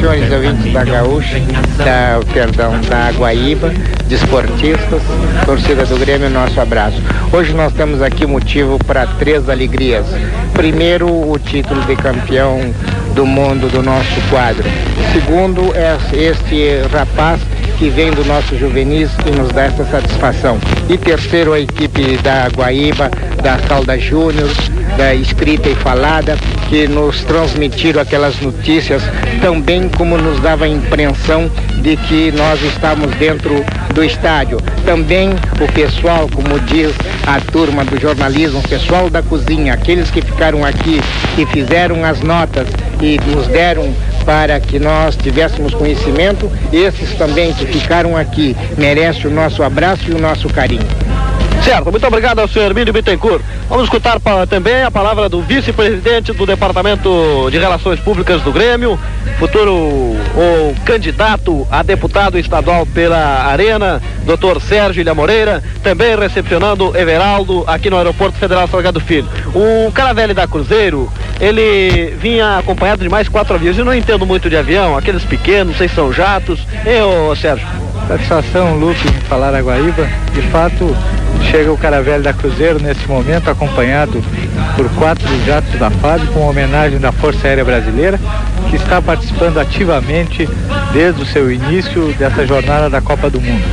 senhores ouvintes da Gaúcha, da, perdão, da Guaíba, desportistas, torcida do Grêmio, nosso abraço. Hoje nós temos aqui motivo para três alegrias. Primeiro, o título de campeão do mundo do nosso quadro. Segundo, é este rapaz que vem do nosso juvenis e nos dá essa satisfação. E terceiro, a equipe da Guaíba, da Calda Júnior, da escrita e falada, que nos transmitiram aquelas notícias tão bem como nos dava a impressão de que nós estávamos dentro do estádio. Também o pessoal, como diz a turma do jornalismo, o pessoal da cozinha, aqueles que ficaram aqui, que fizeram as notas e nos deram para que nós tivéssemos conhecimento, esses também que ficaram aqui merecem o nosso abraço e o nosso carinho. Certo, muito obrigado ao senhor Hermínio Bittencourt. Vamos escutar também a palavra do vice-presidente do Departamento de Relações Públicas do Grêmio, futuro o candidato a deputado estadual pela Arena, doutor Sérgio Ilha Moreira, também recepcionando Everaldo aqui no Aeroporto Federal Salgado Filho. O Caravelli da Cruzeiro, ele vinha acompanhado de mais quatro aviões. Eu não entendo muito de avião, aqueles pequenos, se são jatos. Eu, Sérgio. Satisfação, Lupe, falar a Guaíba. De fato, chega o Caravelli da Cruzeiro nesse momento, acompanhado por quatro jatos da FAB, com homenagem da Força Aérea Brasileira, que está participando ativamente desde o seu início dessa jornada da Copa do Mundo.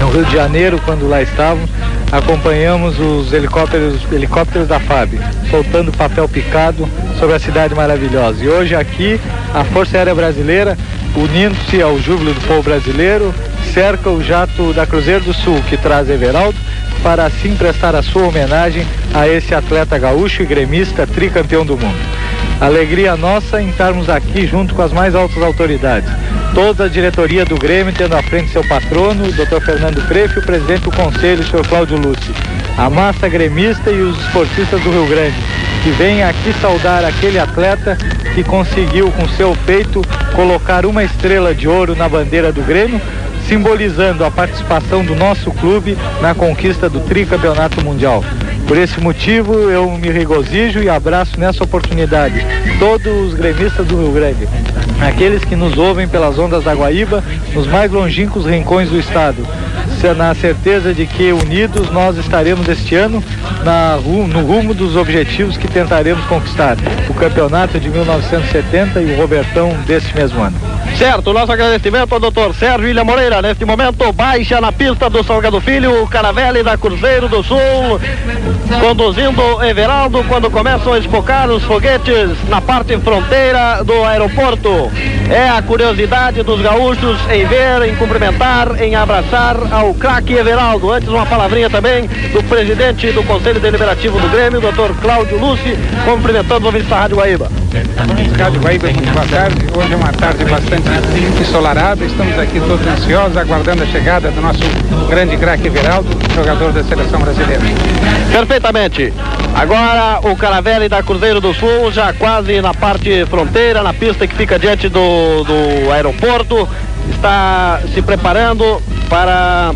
No Rio de Janeiro, quando lá estávamos, acompanhamos os helicópteros, helicópteros da FAB, soltando papel picado sobre a cidade maravilhosa. E hoje aqui, a Força Aérea Brasileira, unindo-se ao júbilo do povo brasileiro, cerca o jato da Cruzeiro do Sul, que traz Everaldo, para assim prestar a sua homenagem a esse atleta gaúcho e gremista tricampeão do mundo. Alegria nossa em estarmos aqui junto com as mais altas autoridades. Toda a diretoria do Grêmio, tendo à frente seu patrono, o Dr. Fernando Prefe, e o presidente do conselho, o Sr. Cláudio Lúcio. A massa gremista e os esportistas do Rio Grande, que vêm aqui saudar aquele atleta que conseguiu, com seu peito, colocar uma estrela de ouro na bandeira do Grêmio, simbolizando a participação do nosso clube na conquista do tricampeonato mundial. Por esse motivo, eu me regozijo e abraço nessa oportunidade todos os gremistas do Rio Grande, aqueles que nos ouvem pelas ondas da Guaíba, nos mais longínquos rincões do estado, na certeza de que unidos nós estaremos este ano na, no rumo dos objetivos que tentaremos conquistar, o campeonato de 1970 e o Robertão deste mesmo ano. Certo, nosso agradecimento ao doutor Sérgio Ilha Moreira. Neste momento, baixa na pista do Salgado Filho, o Caravelli da Cruzeiro do Sul, conduzindo Everaldo quando começam a espocar os foguetes na parte fronteira do aeroporto. É a curiosidade dos gaúchos em ver, em cumprimentar, em abraçar ao craque Everaldo. Antes, uma palavrinha também do presidente do Conselho Deliberativo do Grêmio, doutor Cláudio Luci, cumprimentando o ouvintes da Rádio Guaíba. Rádio Guaíba, muito boa tarde. Hoje é uma tarde bastante ensolarada. Estamos aqui todos ansiosos, aguardando a chegada do nosso grande craque Everaldo, jogador da seleção brasileira. Perfeitamente. Agora o Caravelli da Cruzeiro do Sul, já quase na parte fronteira, na pista que fica diante do, do aeroporto, está se preparando para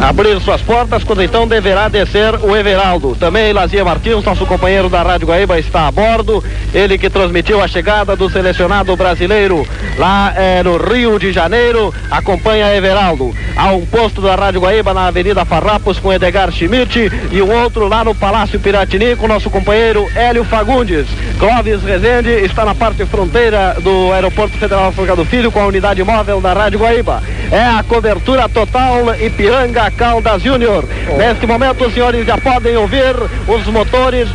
abrir suas portas, quando então deverá descer o Everaldo. Também Lazia Martins, nosso companheiro da Rádio Guaíba, está a bordo. Ele que transmitiu a chegada do selecionado brasileiro lá eh, no Rio de Janeiro, acompanha Everaldo. Há um posto da Rádio Guaíba na Avenida Farrapos com Edgar Schmidt e um outro lá no Palácio Piratini com nosso companheiro Hélio Fagundes. Clóvis Rezende está na parte fronteira do Aeroporto Federal Salgado Filho com a unidade móvel da Rádio Guaíba. É a cobertura total Ipiranga Caldas Júnior. Neste momento, os senhores já podem ouvir os motores.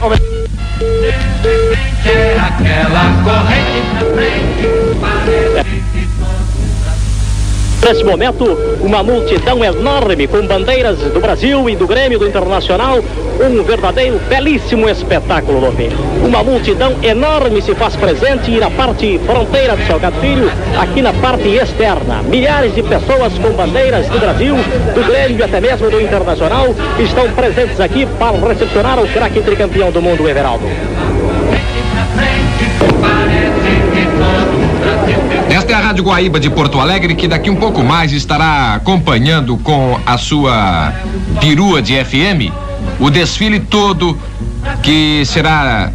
Aquela corrente na frente. Nesse momento, uma multidão enorme com bandeiras do Brasil e do Grêmio do Internacional. Um verdadeiro belíssimo espetáculo, Lope. Uma multidão enorme se faz presente na parte fronteira do Salgado Filho, aqui na parte externa. Milhares de pessoas com bandeiras do Brasil, do Grêmio e até mesmo do Internacional estão presentes aqui para recepcionar o craque tricampeão do mundo, Everaldo. Rádio Guaíba de Porto Alegre, que daqui um pouco mais estará acompanhando com a sua perua de FM o desfile todo que será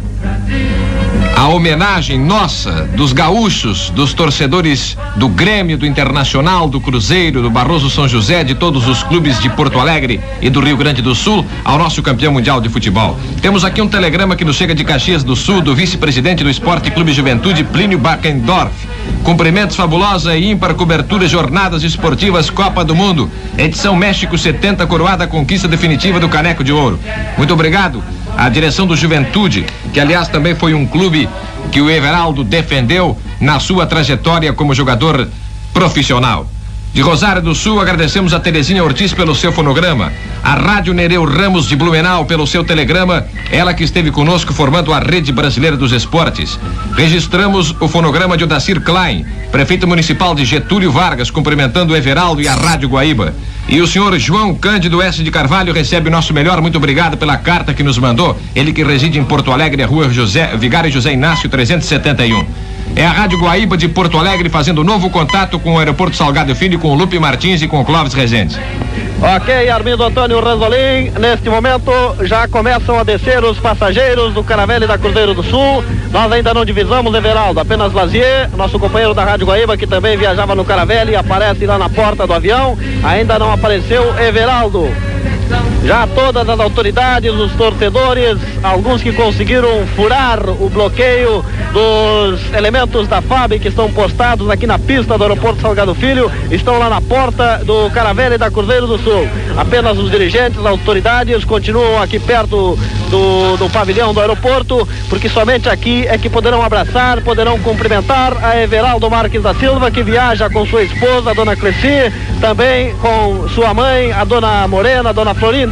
a homenagem nossa, dos gaúchos, dos torcedores do Grêmio, do Internacional, do Cruzeiro, do Barroso São José, de todos os clubes de Porto Alegre e do Rio Grande do Sul, ao nosso campeão mundial de futebol. Temos aqui um telegrama que nos chega de Caxias do Sul, do vice-presidente do Esporte Clube Juventude, Plínio Backendorf. Cumprimentos fabulosa e ímpar cobertura jornadas esportivas Copa do Mundo. Edição México 70 coroada a conquista definitiva do Caneco de Ouro. Muito obrigado à direção do Juventude, que aliás também foi um clube que o Everaldo defendeu na sua trajetória como jogador profissional. De Rosário do Sul, agradecemos a Terezinha Ortiz pelo seu fonograma, a Rádio Nereu Ramos de Blumenau pelo seu telegrama, ela que esteve conosco formando a Rede Brasileira dos Esportes. Registramos o fonograma de Odacir Klein, prefeito municipal de Getúlio Vargas, cumprimentando o Everaldo e a Rádio Guaíba. E o senhor João Cândido S. de Carvalho recebe o nosso melhor. Muito obrigado pela carta que nos mandou. Ele que reside em Porto Alegre, Rua José, Vigário José Inácio 371. É a Rádio Guaíba de Porto Alegre fazendo novo contato com o Aeroporto Salgado Filho, com o Lupe Martins e com o Clóvis Rezende. Ok, Armindo Antônio Ranzolin, neste momento já começam a descer os passageiros do Caravelle da Cruzeiro do Sul. Nós ainda não divisamos, Everaldo, apenas Lazier, nosso companheiro da Rádio Guaíba, que também viajava no Caravelle, aparece lá na porta do avião. Ainda não apareceu Everaldo. Já todas as autoridades, os torcedores, alguns que conseguiram furar o bloqueio dos elementos da FAB que estão postados aqui na pista do aeroporto Salgado Filho, estão lá na porta do Caravelle da Cruzeiro do Sul. Apenas os dirigentes, as autoridades continuam aqui perto do, do pavilhão do aeroporto, porque somente aqui é que poderão abraçar, poderão cumprimentar a Everaldo Marques da Silva, que viaja com sua esposa, a dona Cleci, também com sua mãe, a dona Morena, a dona Florinda.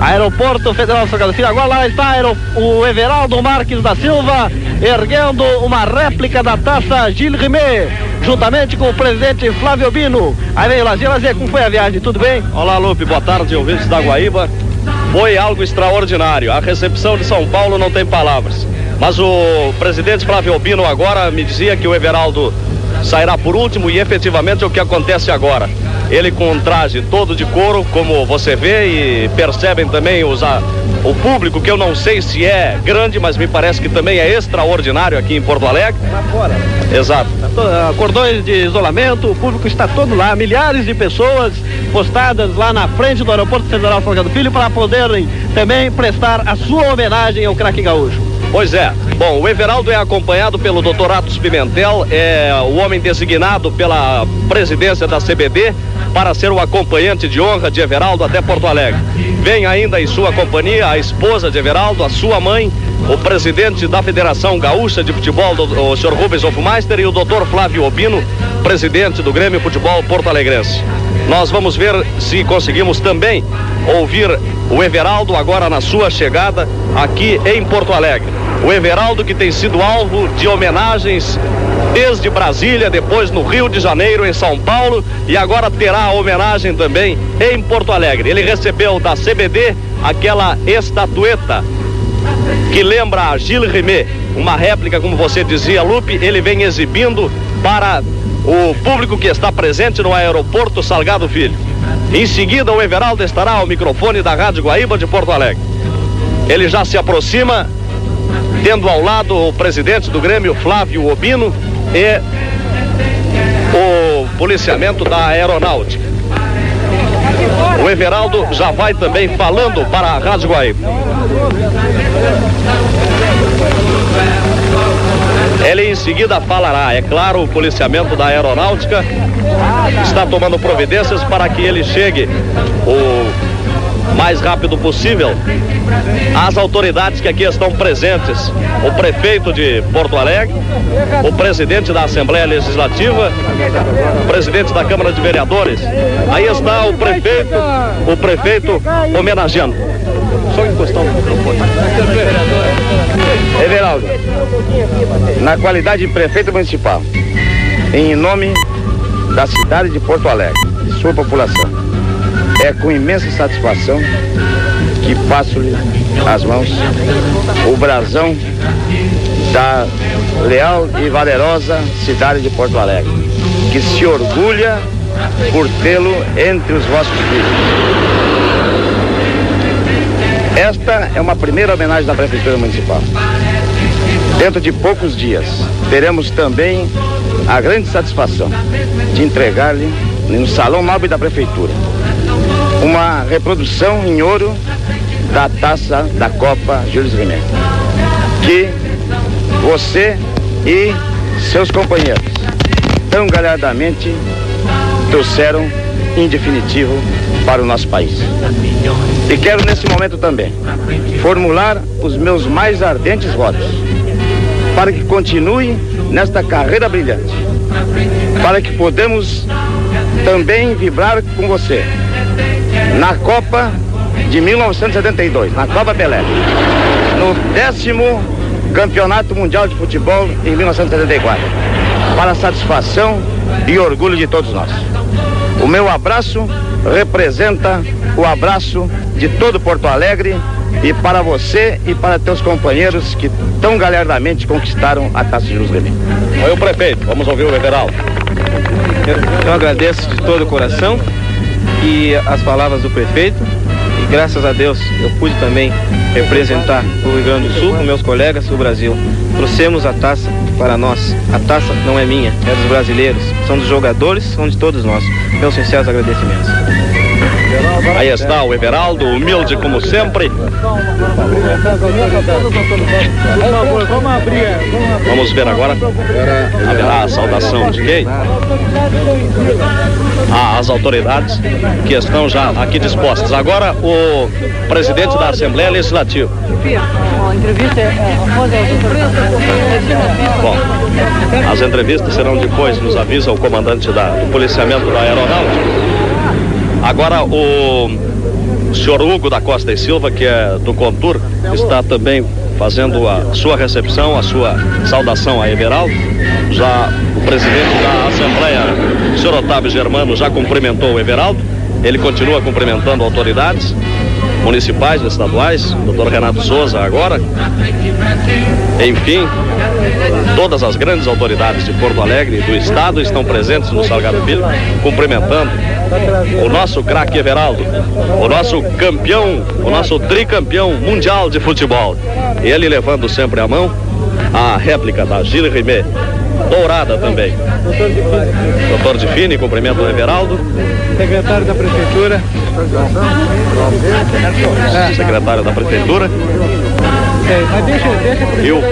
Aeroporto Federal Salgado Filho. Agora lá está o Everaldo Marques da Silva erguendo uma réplica da taça Gilles Rimet, juntamente com o presidente Flávio Bino. Aí vem o Lazier, Lazier, como foi a viagem? Tudo bem? Olá, Lupe, boa tarde, ouvintes da Guaíba. Foi algo extraordinário. A recepção de São Paulo não tem palavras. Mas o presidente Flávio Bino agora me dizia que o Everaldo sairá por último e efetivamente é o que acontece agora. Ele com um traje todo de couro, como você vê e percebem também os, a, o público, que eu não sei se é grande, mas me parece que também é extraordinário aqui em Porto Alegre. Lá fora. Exato. Cordões de isolamento, o público está todo lá, milhares de pessoas postadas lá na frente do Aeroporto Federal Salgado Filho para poderem também prestar a sua homenagem ao craque gaúcho. Pois é. Bom, o Everaldo é acompanhado pelo Dr. Atos Pimentel, é o homem designado pela presidência da CBD para ser o acompanhante de honra de Everaldo até Porto Alegre. Vem ainda em sua companhia a esposa de Everaldo, a sua mãe, o presidente da Federação Gaúcha de Futebol, o Sr. Rubens Hofmeister, e o Dr. Flávio Obino, presidente do Grêmio Futebol Porto Alegrense. Nós vamos ver se conseguimos também ouvir o Everaldo agora na sua chegada aqui em Porto Alegre. O Everaldo que tem sido alvo de homenagens desde Brasília, depois no Rio de Janeiro, em São Paulo e agora terá a homenagem também em Porto Alegre. Ele recebeu da CBD aquela estatueta que lembra a Gilles Rimet, uma réplica, como você dizia, Lupe, ele vem exibindo para o público que está presente no aeroporto Salgado Filho. Em seguida, o Everaldo estará ao microfone da Rádio Guaíba de Porto Alegre. Ele já se aproxima, tendo ao lado o presidente do Grêmio, Flávio Obino, e o policiamento da aeronáutica. O Everaldo já vai também falando para a Rádio Guaíba. Ele em seguida falará, é claro, o policiamento da aeronáutica está tomando providências para que ele chegue o mais rápido possível às autoridades que aqui estão presentes. O prefeito de Porto Alegre, o presidente da Assembleia Legislativa, o presidente da Câmara de Vereadores. Aí está o prefeito, o prefeito homenageando. Só encostar o microfone. Everaldo, na qualidade de prefeito municipal, em nome da cidade de Porto Alegre e sua população, é com imensa satisfação que passo-lhe as mãos o brasão da leal e valerosa cidade de Porto Alegre, que se orgulha por tê-lo entre os vossos filhos. Esta é uma primeira homenagem da Prefeitura Municipal. Dentro de poucos dias, teremos também a grande satisfação de entregar-lhe, no Salão Nobre da Prefeitura, uma reprodução em ouro da taça da Copa Júlio Rimet, que você e seus companheiros tão galhardamente trouxeram em definitivo para o nosso país. E quero nesse momento também formular os meus mais ardentes votos para que continue nesta carreira brilhante, para que podemos também vibrar com você na Copa de 1972, na Copa Pelé, no décimo Campeonato Mundial de Futebol em 1974, para a satisfação e orgulho de todos nós. O meu abraço representa o abraço de todo Porto Alegre e para você e para teus companheiros que tão galhardamente conquistaram a Taça de Luz Remim. Oi, o prefeito, vamos ouvir o Everaldo. Eu, eu agradeço de todo o coração e as palavras do prefeito. E graças a Deus eu pude também representar o Rio Grande do Sul com meus colegas do Brasil. Trouxemos a taça para nós. A taça não é minha, é dos brasileiros. São dos jogadores, são de todos nós. Meus sinceros agradecimentos. Aí está o Everaldo, humilde como sempre. Vamos ver agora. Haverá a saudação de quem? Ah, as autoridades que estão já aqui dispostas. Agora o presidente da Assembleia Legislativa. Bom, as entrevistas serão depois, nos avisa o comandante da, do policiamento da aeronáutica. Agora o senhor Hugo da Costa e Silva, que é do Contur, está também fazendo a sua recepção, a sua saudação a Everaldo. Já o presidente da Assembleia, o senhor Otávio Germano, já cumprimentou o Everaldo. Ele continua cumprimentando autoridades municipais estaduais, doutor Renato Souza agora. Enfim, todas as grandes autoridades de Porto Alegre e do estado estão presentes no Salgado Filho, cumprimentando o nosso craque Everaldo, o nosso campeão, o nosso tricampeão mundial de futebol. Ele levando sempre a mão a réplica da Gilles Rimet, dourada também. Doutor de Fini, cumprimento o Everaldo. Secretário da Prefeitura. Secretário da Prefeitura. E o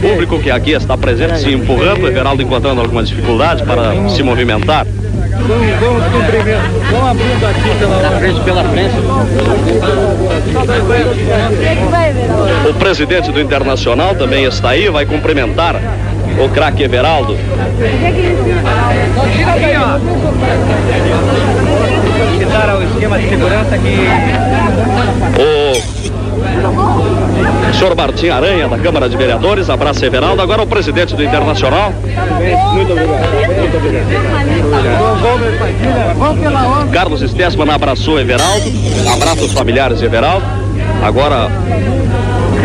público que aqui está presente se empurrando, o Everaldo encontrando alguma dificuldade para se movimentar. Vamos, vamos cumprimentar. Vamos abrindo aqui pela frente, pela frente. O presidente do Internacional também está aí, vai cumprimentar o craque Everaldo. O senhor Martim Aranha, da Câmara de Vereadores, abraça Everaldo. Agora o presidente do Internacional. Carlos Stessman abraçou Everaldo, abraça os familiares de Everaldo. Agora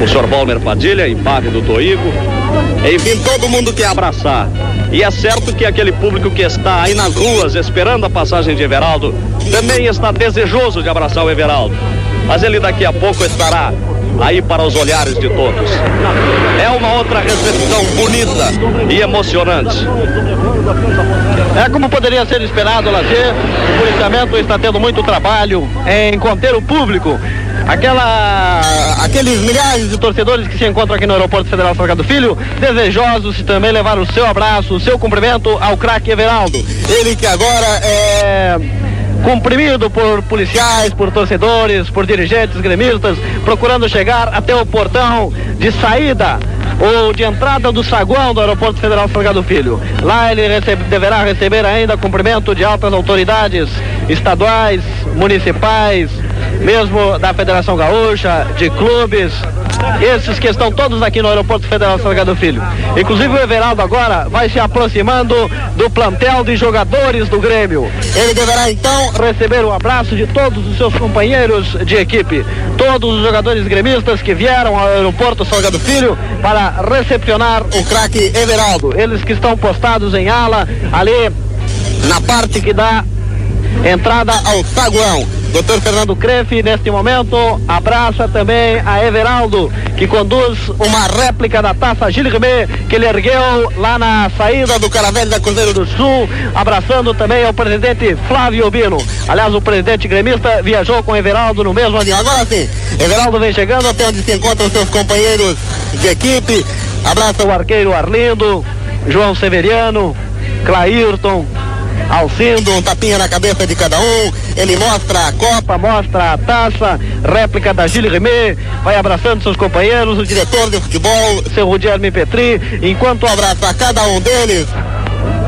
o senhor Balmer Padilha, empate do Toigo, Enfim, todo mundo quer abraçar. E é certo que aquele público que está aí nas ruas esperando a passagem de Everaldo também está desejoso de abraçar o Everaldo. Mas ele daqui a pouco estará aí para os olhares de todos. É uma outra recepção bonita e emocionante. É como poderia ser esperado, Lazer. O policiamento está tendo muito trabalho em conter o público. Aquela, aqueles milhares de torcedores que se encontram aqui no Aeroporto Federal Salgado Filho, desejosos de também levar o seu abraço, o seu cumprimento ao craque Everaldo. Ele que agora é comprimido por policiais, por torcedores, por dirigentes gremistas, procurando chegar até o portão de saída ou de entrada do saguão do Aeroporto Federal Salgado Filho. Lá ele deverá receber ainda cumprimento de altas autoridades estaduais, municipais, mesmo da Federação Gaúcha, de clubes, esses que estão todos aqui no Aeroporto Federal Salgado Filho. Inclusive o Everaldo agora vai se aproximando do plantel de jogadores do Grêmio. Ele deverá então receber o abraço de todos os seus companheiros de equipe, todos os jogadores gremistas que vieram ao Aeroporto Salgado Filho para recepcionar o craque Everaldo. Eles que estão postados em ala ali na parte que dá entrada ao saguão. Doutor Fernando Crefe, neste momento, abraça também a Everaldo, que conduz uma réplica da taça Gilles Rimet, que ele ergueu lá na saída do Caravelho da Cruzeiro do Sul, abraçando também ao presidente Flávio Bino. Aliás, o presidente gremista viajou com Everaldo no mesmo avião. Agora sim, Everaldo vem chegando até onde se encontram seus companheiros de equipe, abraça o arqueiro Arlindo, João Severiano, Clairton, Alcindo, um tapinha na cabeça de cada um. Ele mostra a Copa, mostra a taça, réplica da Gilles Rimet, vai abraçando seus companheiros, o diretor de futebol, seu Rudierme Petri, enquanto abraça cada um deles.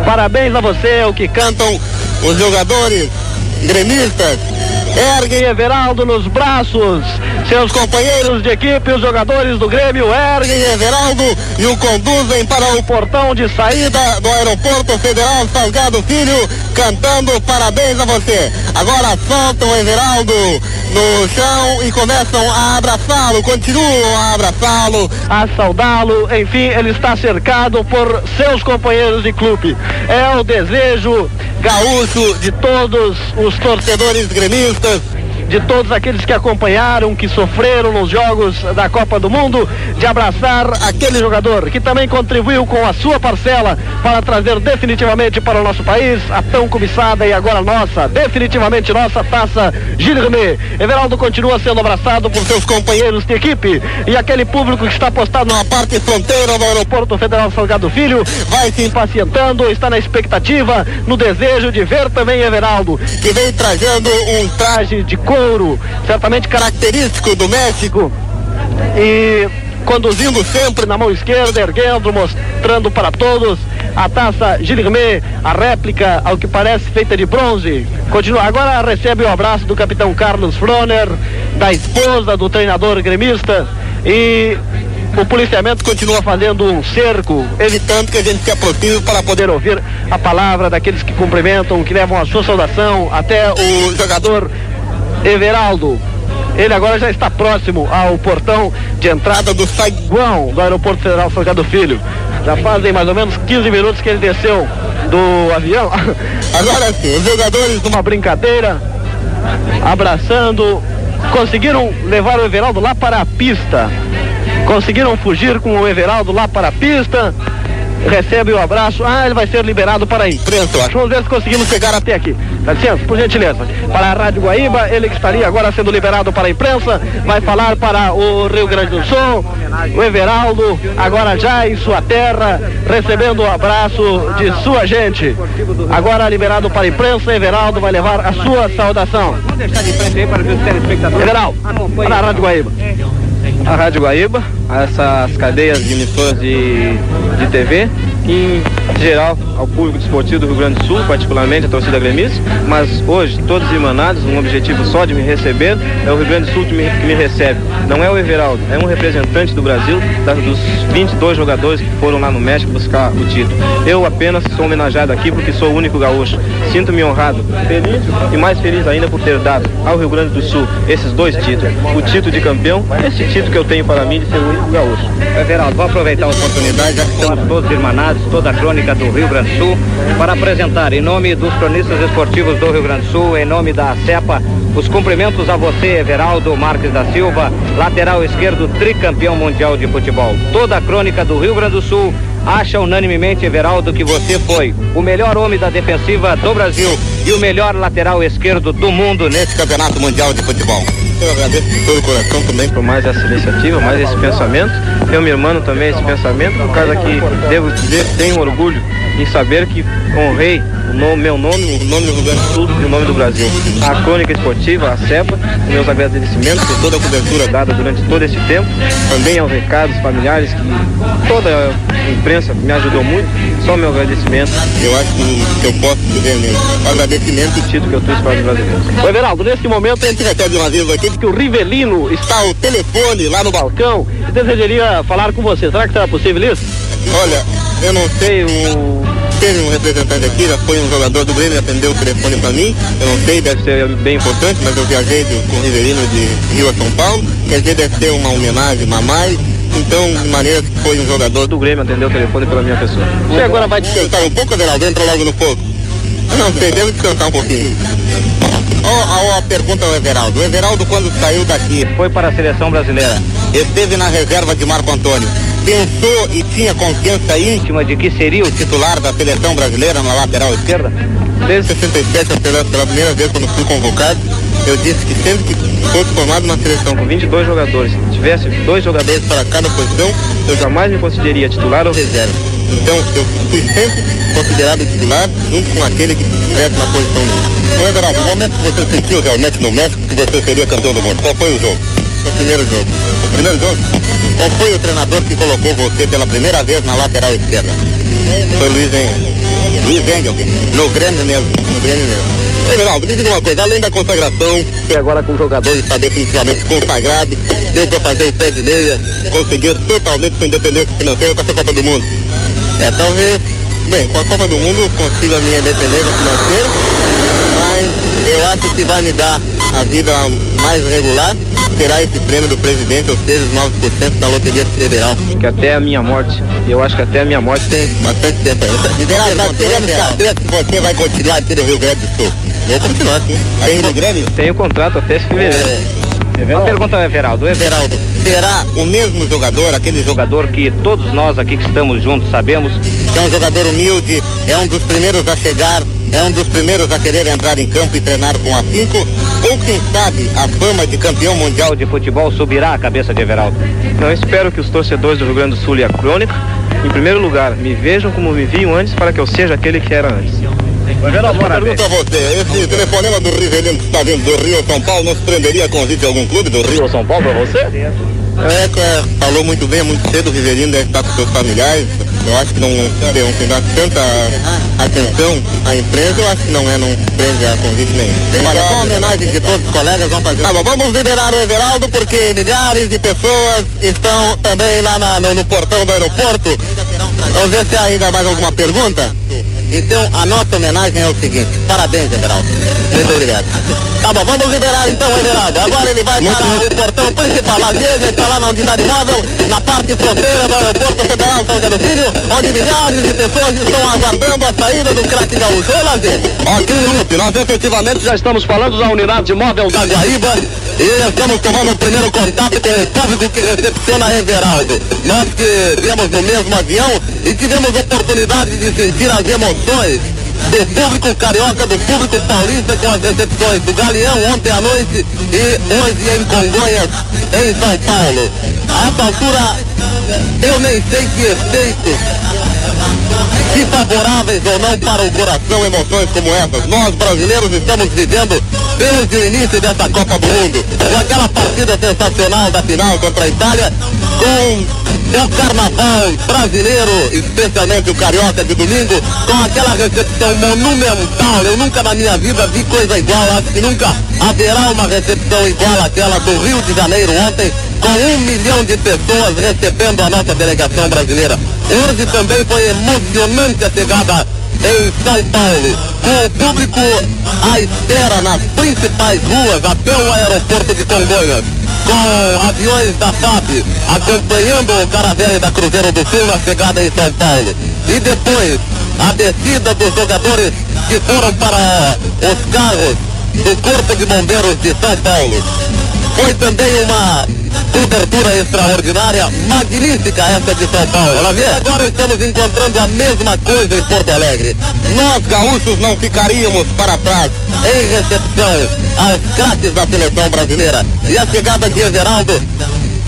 Parabéns a você, o que cantam os jogadores gremistas. Erguem Everaldo nos braços. Seus companheiros de equipe, os jogadores do Grêmio, erguem Everaldo e o conduzem para o portão de saída do Aeroporto Federal Salgado Filho, cantando parabéns a você. Agora soltam Everaldo no chão e começam a abraçá-lo, continuam a abraçá-lo, a saudá-lo. Enfim, ele está cercado por seus companheiros de clube. É o desejo gaúcho de todos os torcedores gremistas, de todos aqueles que acompanharam, que sofreram nos jogos da Copa do Mundo, de abraçar aquele jogador que também contribuiu com a sua parcela para trazer definitivamente para o nosso país a tão cobiçada e agora nossa, definitivamente nossa taça Gilles. Everaldo continua sendo abraçado por seus companheiros de equipe e aquele público que está postado na parte fronteira do Aeroporto Federal Salgado Filho vai se impacientando, está na expectativa, no desejo de ver também Everaldo, que vem trazendo um traje de certamente característico do México e conduzindo sempre na mão esquerda, erguendo, mostrando para todos a taça Rimet, a réplica, ao que parece, feita de bronze. Continua, agora recebe o abraço do capitão Carlos Froner, da esposa do treinador gremista e o policiamento continua fazendo um cerco, evitando que a gente se aproxime para poder ouvir a palavra daqueles que cumprimentam, que levam a sua saudação até o jogador Everaldo. Ele agora já está próximo ao portão de entrada do saguão do Aeroporto Federal Salgado Filho. Já fazem mais ou menos 15 minutos que ele desceu do avião. Agora sim, os jogadores numa brincadeira, abraçando, conseguiram levar o Everaldo lá para a pista. Conseguiram fugir com o Everaldo lá para a pista recebe o abraço. Ah, ele vai ser liberado para a imprensa, eu acho. Vamos ver se conseguimos chegar até aqui. Dá licença, por gentileza. Para a Rádio Guaíba, ele que estaria agora sendo liberado para a imprensa, vai falar para o Rio Grande do Sul, o Everaldo, agora já em sua terra, recebendo o abraço de sua gente. Agora liberado para a imprensa, Everaldo vai levar a sua saudação. Vamos deixar de frente aí para ver os telespectadores. Everaldo, para a Rádio Guaíba. A Rádio Guaíba, essas cadeias de emissoras de, de TV em geral ao público desportivo do Rio Grande do Sul, particularmente a torcida gremista, mas hoje todos emanados, um objetivo só de me receber, é o Rio Grande do Sul que me, que me recebe. Não é o Everaldo, é um representante do Brasil, da, dos 22 jogadores que foram lá no México buscar o título. Eu apenas sou homenageado aqui porque sou o único gaúcho. Sinto-me honrado, feliz e mais feliz ainda por ter dado ao Rio Grande do Sul esses dois títulos. O título de campeão, esse título que eu tenho para mim de ser o único gaúcho. Everaldo, vou aproveitar a oportunidade, já que estamos todos irmanados, toda a crônica do Rio Grande do Sul, para apresentar, em nome dos cronistas esportivos do Rio Grande do Sul, em nome da CEPA, os cumprimentos a você, Everaldo Marques da Silva, lateral esquerdo, tricampeão mundial de futebol. Toda a crônica do Rio Grande do Sul acha unanimemente, Everaldo, que você foi o melhor homem da defensiva do Brasil e o melhor lateral esquerdo do mundo nesse campeonato mundial de futebol. Eu agradeço de todo o coração também por mais essa iniciativa, mais esse pensamento. Eu me irmão também esse pensamento, por causa que devo dizer, tenho orgulho em saber que honrei o nome, meu nome, o nome do Rio Grande do Sul e o nome do Brasil. A crônica esportiva, a CEPA, meus agradecimentos por toda a cobertura dada durante todo esse tempo, também aos recados familiares, que toda a imprensa me ajudou muito, só meu agradecimento. Eu acho que eu posso dizer mesmo, agradecimento e título que eu trouxe para os brasileiros. Ô Everaldo, nesse momento a gente recebe um aviso aqui de que o Rivelino está ao telefone lá no balcão e desejaria falar com você. Será que será possível isso? Olha, eu não sei, o... teve um representante aqui, já foi um jogador do Grêmio, atendeu o telefone para mim, eu não sei, deve ser bem importante, mas eu viajei com o Riverino de Rio a São Paulo, quer dizer, deve ser uma homenagem a mais, então, de maneira que foi um jogador do Grêmio, atendeu o telefone pela minha pessoa. Você agora vai descansar um pouco, Adelaldo, entra logo no fogo. Não sei, devo descansar um pouquinho. Ó, a pergunta ao Everaldo. O Everaldo, quando saiu daqui, Foi para a seleção brasileira. esteve na reserva de Marco Antônio. Pensou e tinha confiança íntima de que seria o titular da seleção brasileira na lateral esquerda? Desde 67, pela, pela primeira vez quando fui convocado, eu disse que sempre que fosse formado na seleção com 22 jogadores, se tivesse dois jogadores para cada posição, eu jamais me consideraria titular ou reserva. Então, eu fui sempre considerado titular junto com aquele que estivesse na posição dele. Ô Everaldo, o momento que você sentiu realmente no México que você seria campeão do mundo, qual foi o jogo? O primeiro jogo. O primeiro jogo? Qual foi o treinador que colocou você pela primeira vez na lateral esquerda? Foi Luiz Engel. Luiz Engel, no Grêmio mesmo. No Grêmio mesmo. Everaldo, me diga uma coisa, além da consagração, e agora com o jogador está definitivamente consagrado, deu para fazer pé de meia, conseguiu totalmente sua independência financeira com essa Copa do Mundo. É, talvez, bem, com a Copa do Mundo consiga a minha independência financeira, mas eu acho que vai me dar a vida mais regular, será esse prêmio do presidente, ou seja, os 9% da loteria federal. Que até a minha morte, eu acho que até a minha morte tem bastante tempo ainda. Que você vai continuar aqui no Rio Grande do Sul. Vou continuar, sim. Tem no Grêmio? Tenho contrato até fevereiro. Uma pergunta ao Everaldo. Everaldo, será o mesmo jogador, aquele jogador que todos nós aqui que estamos juntos sabemos é um jogador humilde, é um dos primeiros a chegar, é um dos primeiros a querer entrar em campo e treinar com a 5? Ou quem sabe a fama de campeão mundial de futebol subirá à cabeça de Everaldo? Não, espero que os torcedores do Rio Grande do Sul e a crônica, em primeiro lugar, me vejam como me viam antes para que eu seja aquele que era antes. Everaldo, Uma pergunta a você, esse telefonema do Rivelino que está vindo do Rio a São Paulo não se prenderia a convite de algum clube do Rio a São Paulo para você? É, é, falou muito bem, é muito cedo, o Rivelino deve estar com seus familiares, eu acho que não tem um dá tanta atenção à imprensa, eu acho que não é, não prende a convite nenhum. Olha, com a homenagem de todos os colegas, vamos fazer. Tá bom, vamos liberar o Everaldo, porque milhares de pessoas estão também lá na- no, no portão do aeroporto. Vamos ver se há ainda mais alguma pergunta. Então, a nossa homenagem é o seguinte, parabéns, Everaldo. Muito obrigado. Tá bom, vamos liberar então Everaldo. Agora ele vai para o portão principal, lá dele, está lá na unidade móvel, na parte fronteira do aeroporto federal São José do Filho, onde milhares de pessoas estão aguardando a saída do craque gaúcho. Ô, Lazer. Ok, Lupe, nós efetivamente já estamos falando da unidade móvel da Guaíba e estamos tomando o primeiro contato com o público que recepciona Everaldo. Nós que viemos no mesmo avião e tivemos oportunidade de sentir as emoções do público carioca, do público paulista com as recepções do Galeão ontem à noite e hoje em Congonhas, em São Paulo. A altura, eu nem sei que efeitos se favoráveis ou não para o coração emoções como essas. Nós brasileiros estamos vivendo desde o início dessa Copa do Mundo. Com aquela partida sensacional da final contra a Itália, com o carnaval brasileiro, especialmente o carioca de domingo, com aquela recepção monumental. Eu nunca na minha vida vi coisa igual, acho que nunca haverá uma recepção igual àquela do Rio de Janeiro ontem, com um milhão de pessoas recebendo a nossa delegação brasileira. Hoje também foi emocionante a chegada em Paulo, com público à espera nas principais ruas até o aeroporto de Congonhas, com aviões da FAB acompanhando o caravelle da Cruzeiro do Sul na chegada em Paulo. E depois, a descida dos jogadores que foram para os carros do Corpo de Bombeiros de São Paulo. Foi também uma cobertura extraordinária, magnífica essa de São Paulo. Agora estamos encontrando a mesma coisa em Porto Alegre. Nós, gaúchos, não ficaríamos para trás em recepção aos craques da seleção brasileira. E a chegada de Everaldo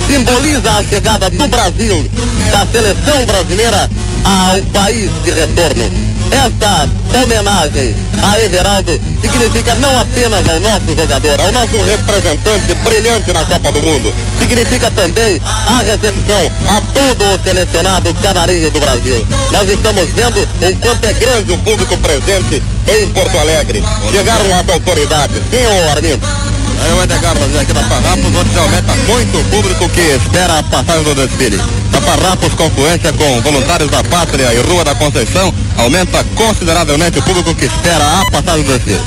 simboliza a chegada do Brasil, da seleção brasileira, ao país de retorno. Esta homenagem a Everaldo significa não apenas ao nosso jogador, ao nosso representante brilhante na Copa do Mundo, significa também a recepção a todo o selecionado canarinho do Brasil. Nós estamos vendo o quanto é grande o público presente em Porto Alegre. Chegaram as autoridades. Sim, ô Armindo? Aí o Edgar aqui da Farrapos, onde aumenta muito o público que espera a passagem do desfile. Farrapos, confluência com voluntários da Pátria e Rua da Conceição, aumenta consideravelmente o público que espera a passagem do desfile.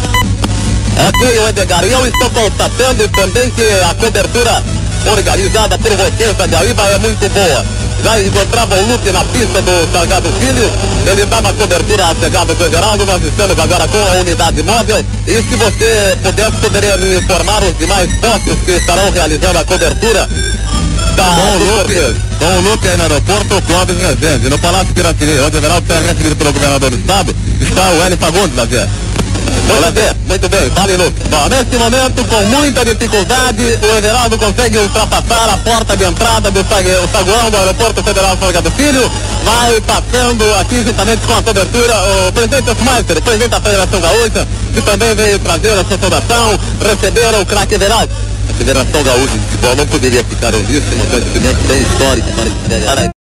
O Edgar, e eu estou constatando também que a cobertura organizada por vocês da Gaíba é muito boa. Já encontrava o Lupe na pista do Salgado Filho, ele dava cobertura à chegada do Geraldo, nós estamos agora com a unidade móvel, e se você pudesse, poderia me informar os demais postos que estarão realizando a cobertura com o Lupe, o Lupe aí no aeroporto, o Clóvis Rezende, no Palácio Piratini, onde o Geraldo será recebido pelo governador do estado, está o Hélio Fagundes, Lazer. Bem, muito bem, fale Luke. Bom, neste momento, com muita dificuldade, o Everaldo consegue ultrapassar a porta de entrada do sagu- saguão do Aeroporto Federal Salgado Filho, vai passando aqui juntamente com a cobertura o presidente Osmeister, o presidente da Federação Gaúcha, que também veio trazer a sua saudação, receberam o craque Everaldo. A Federação Gaúcha de Futebol não poderia ficar omisso, um acontecimento bem histórico para esse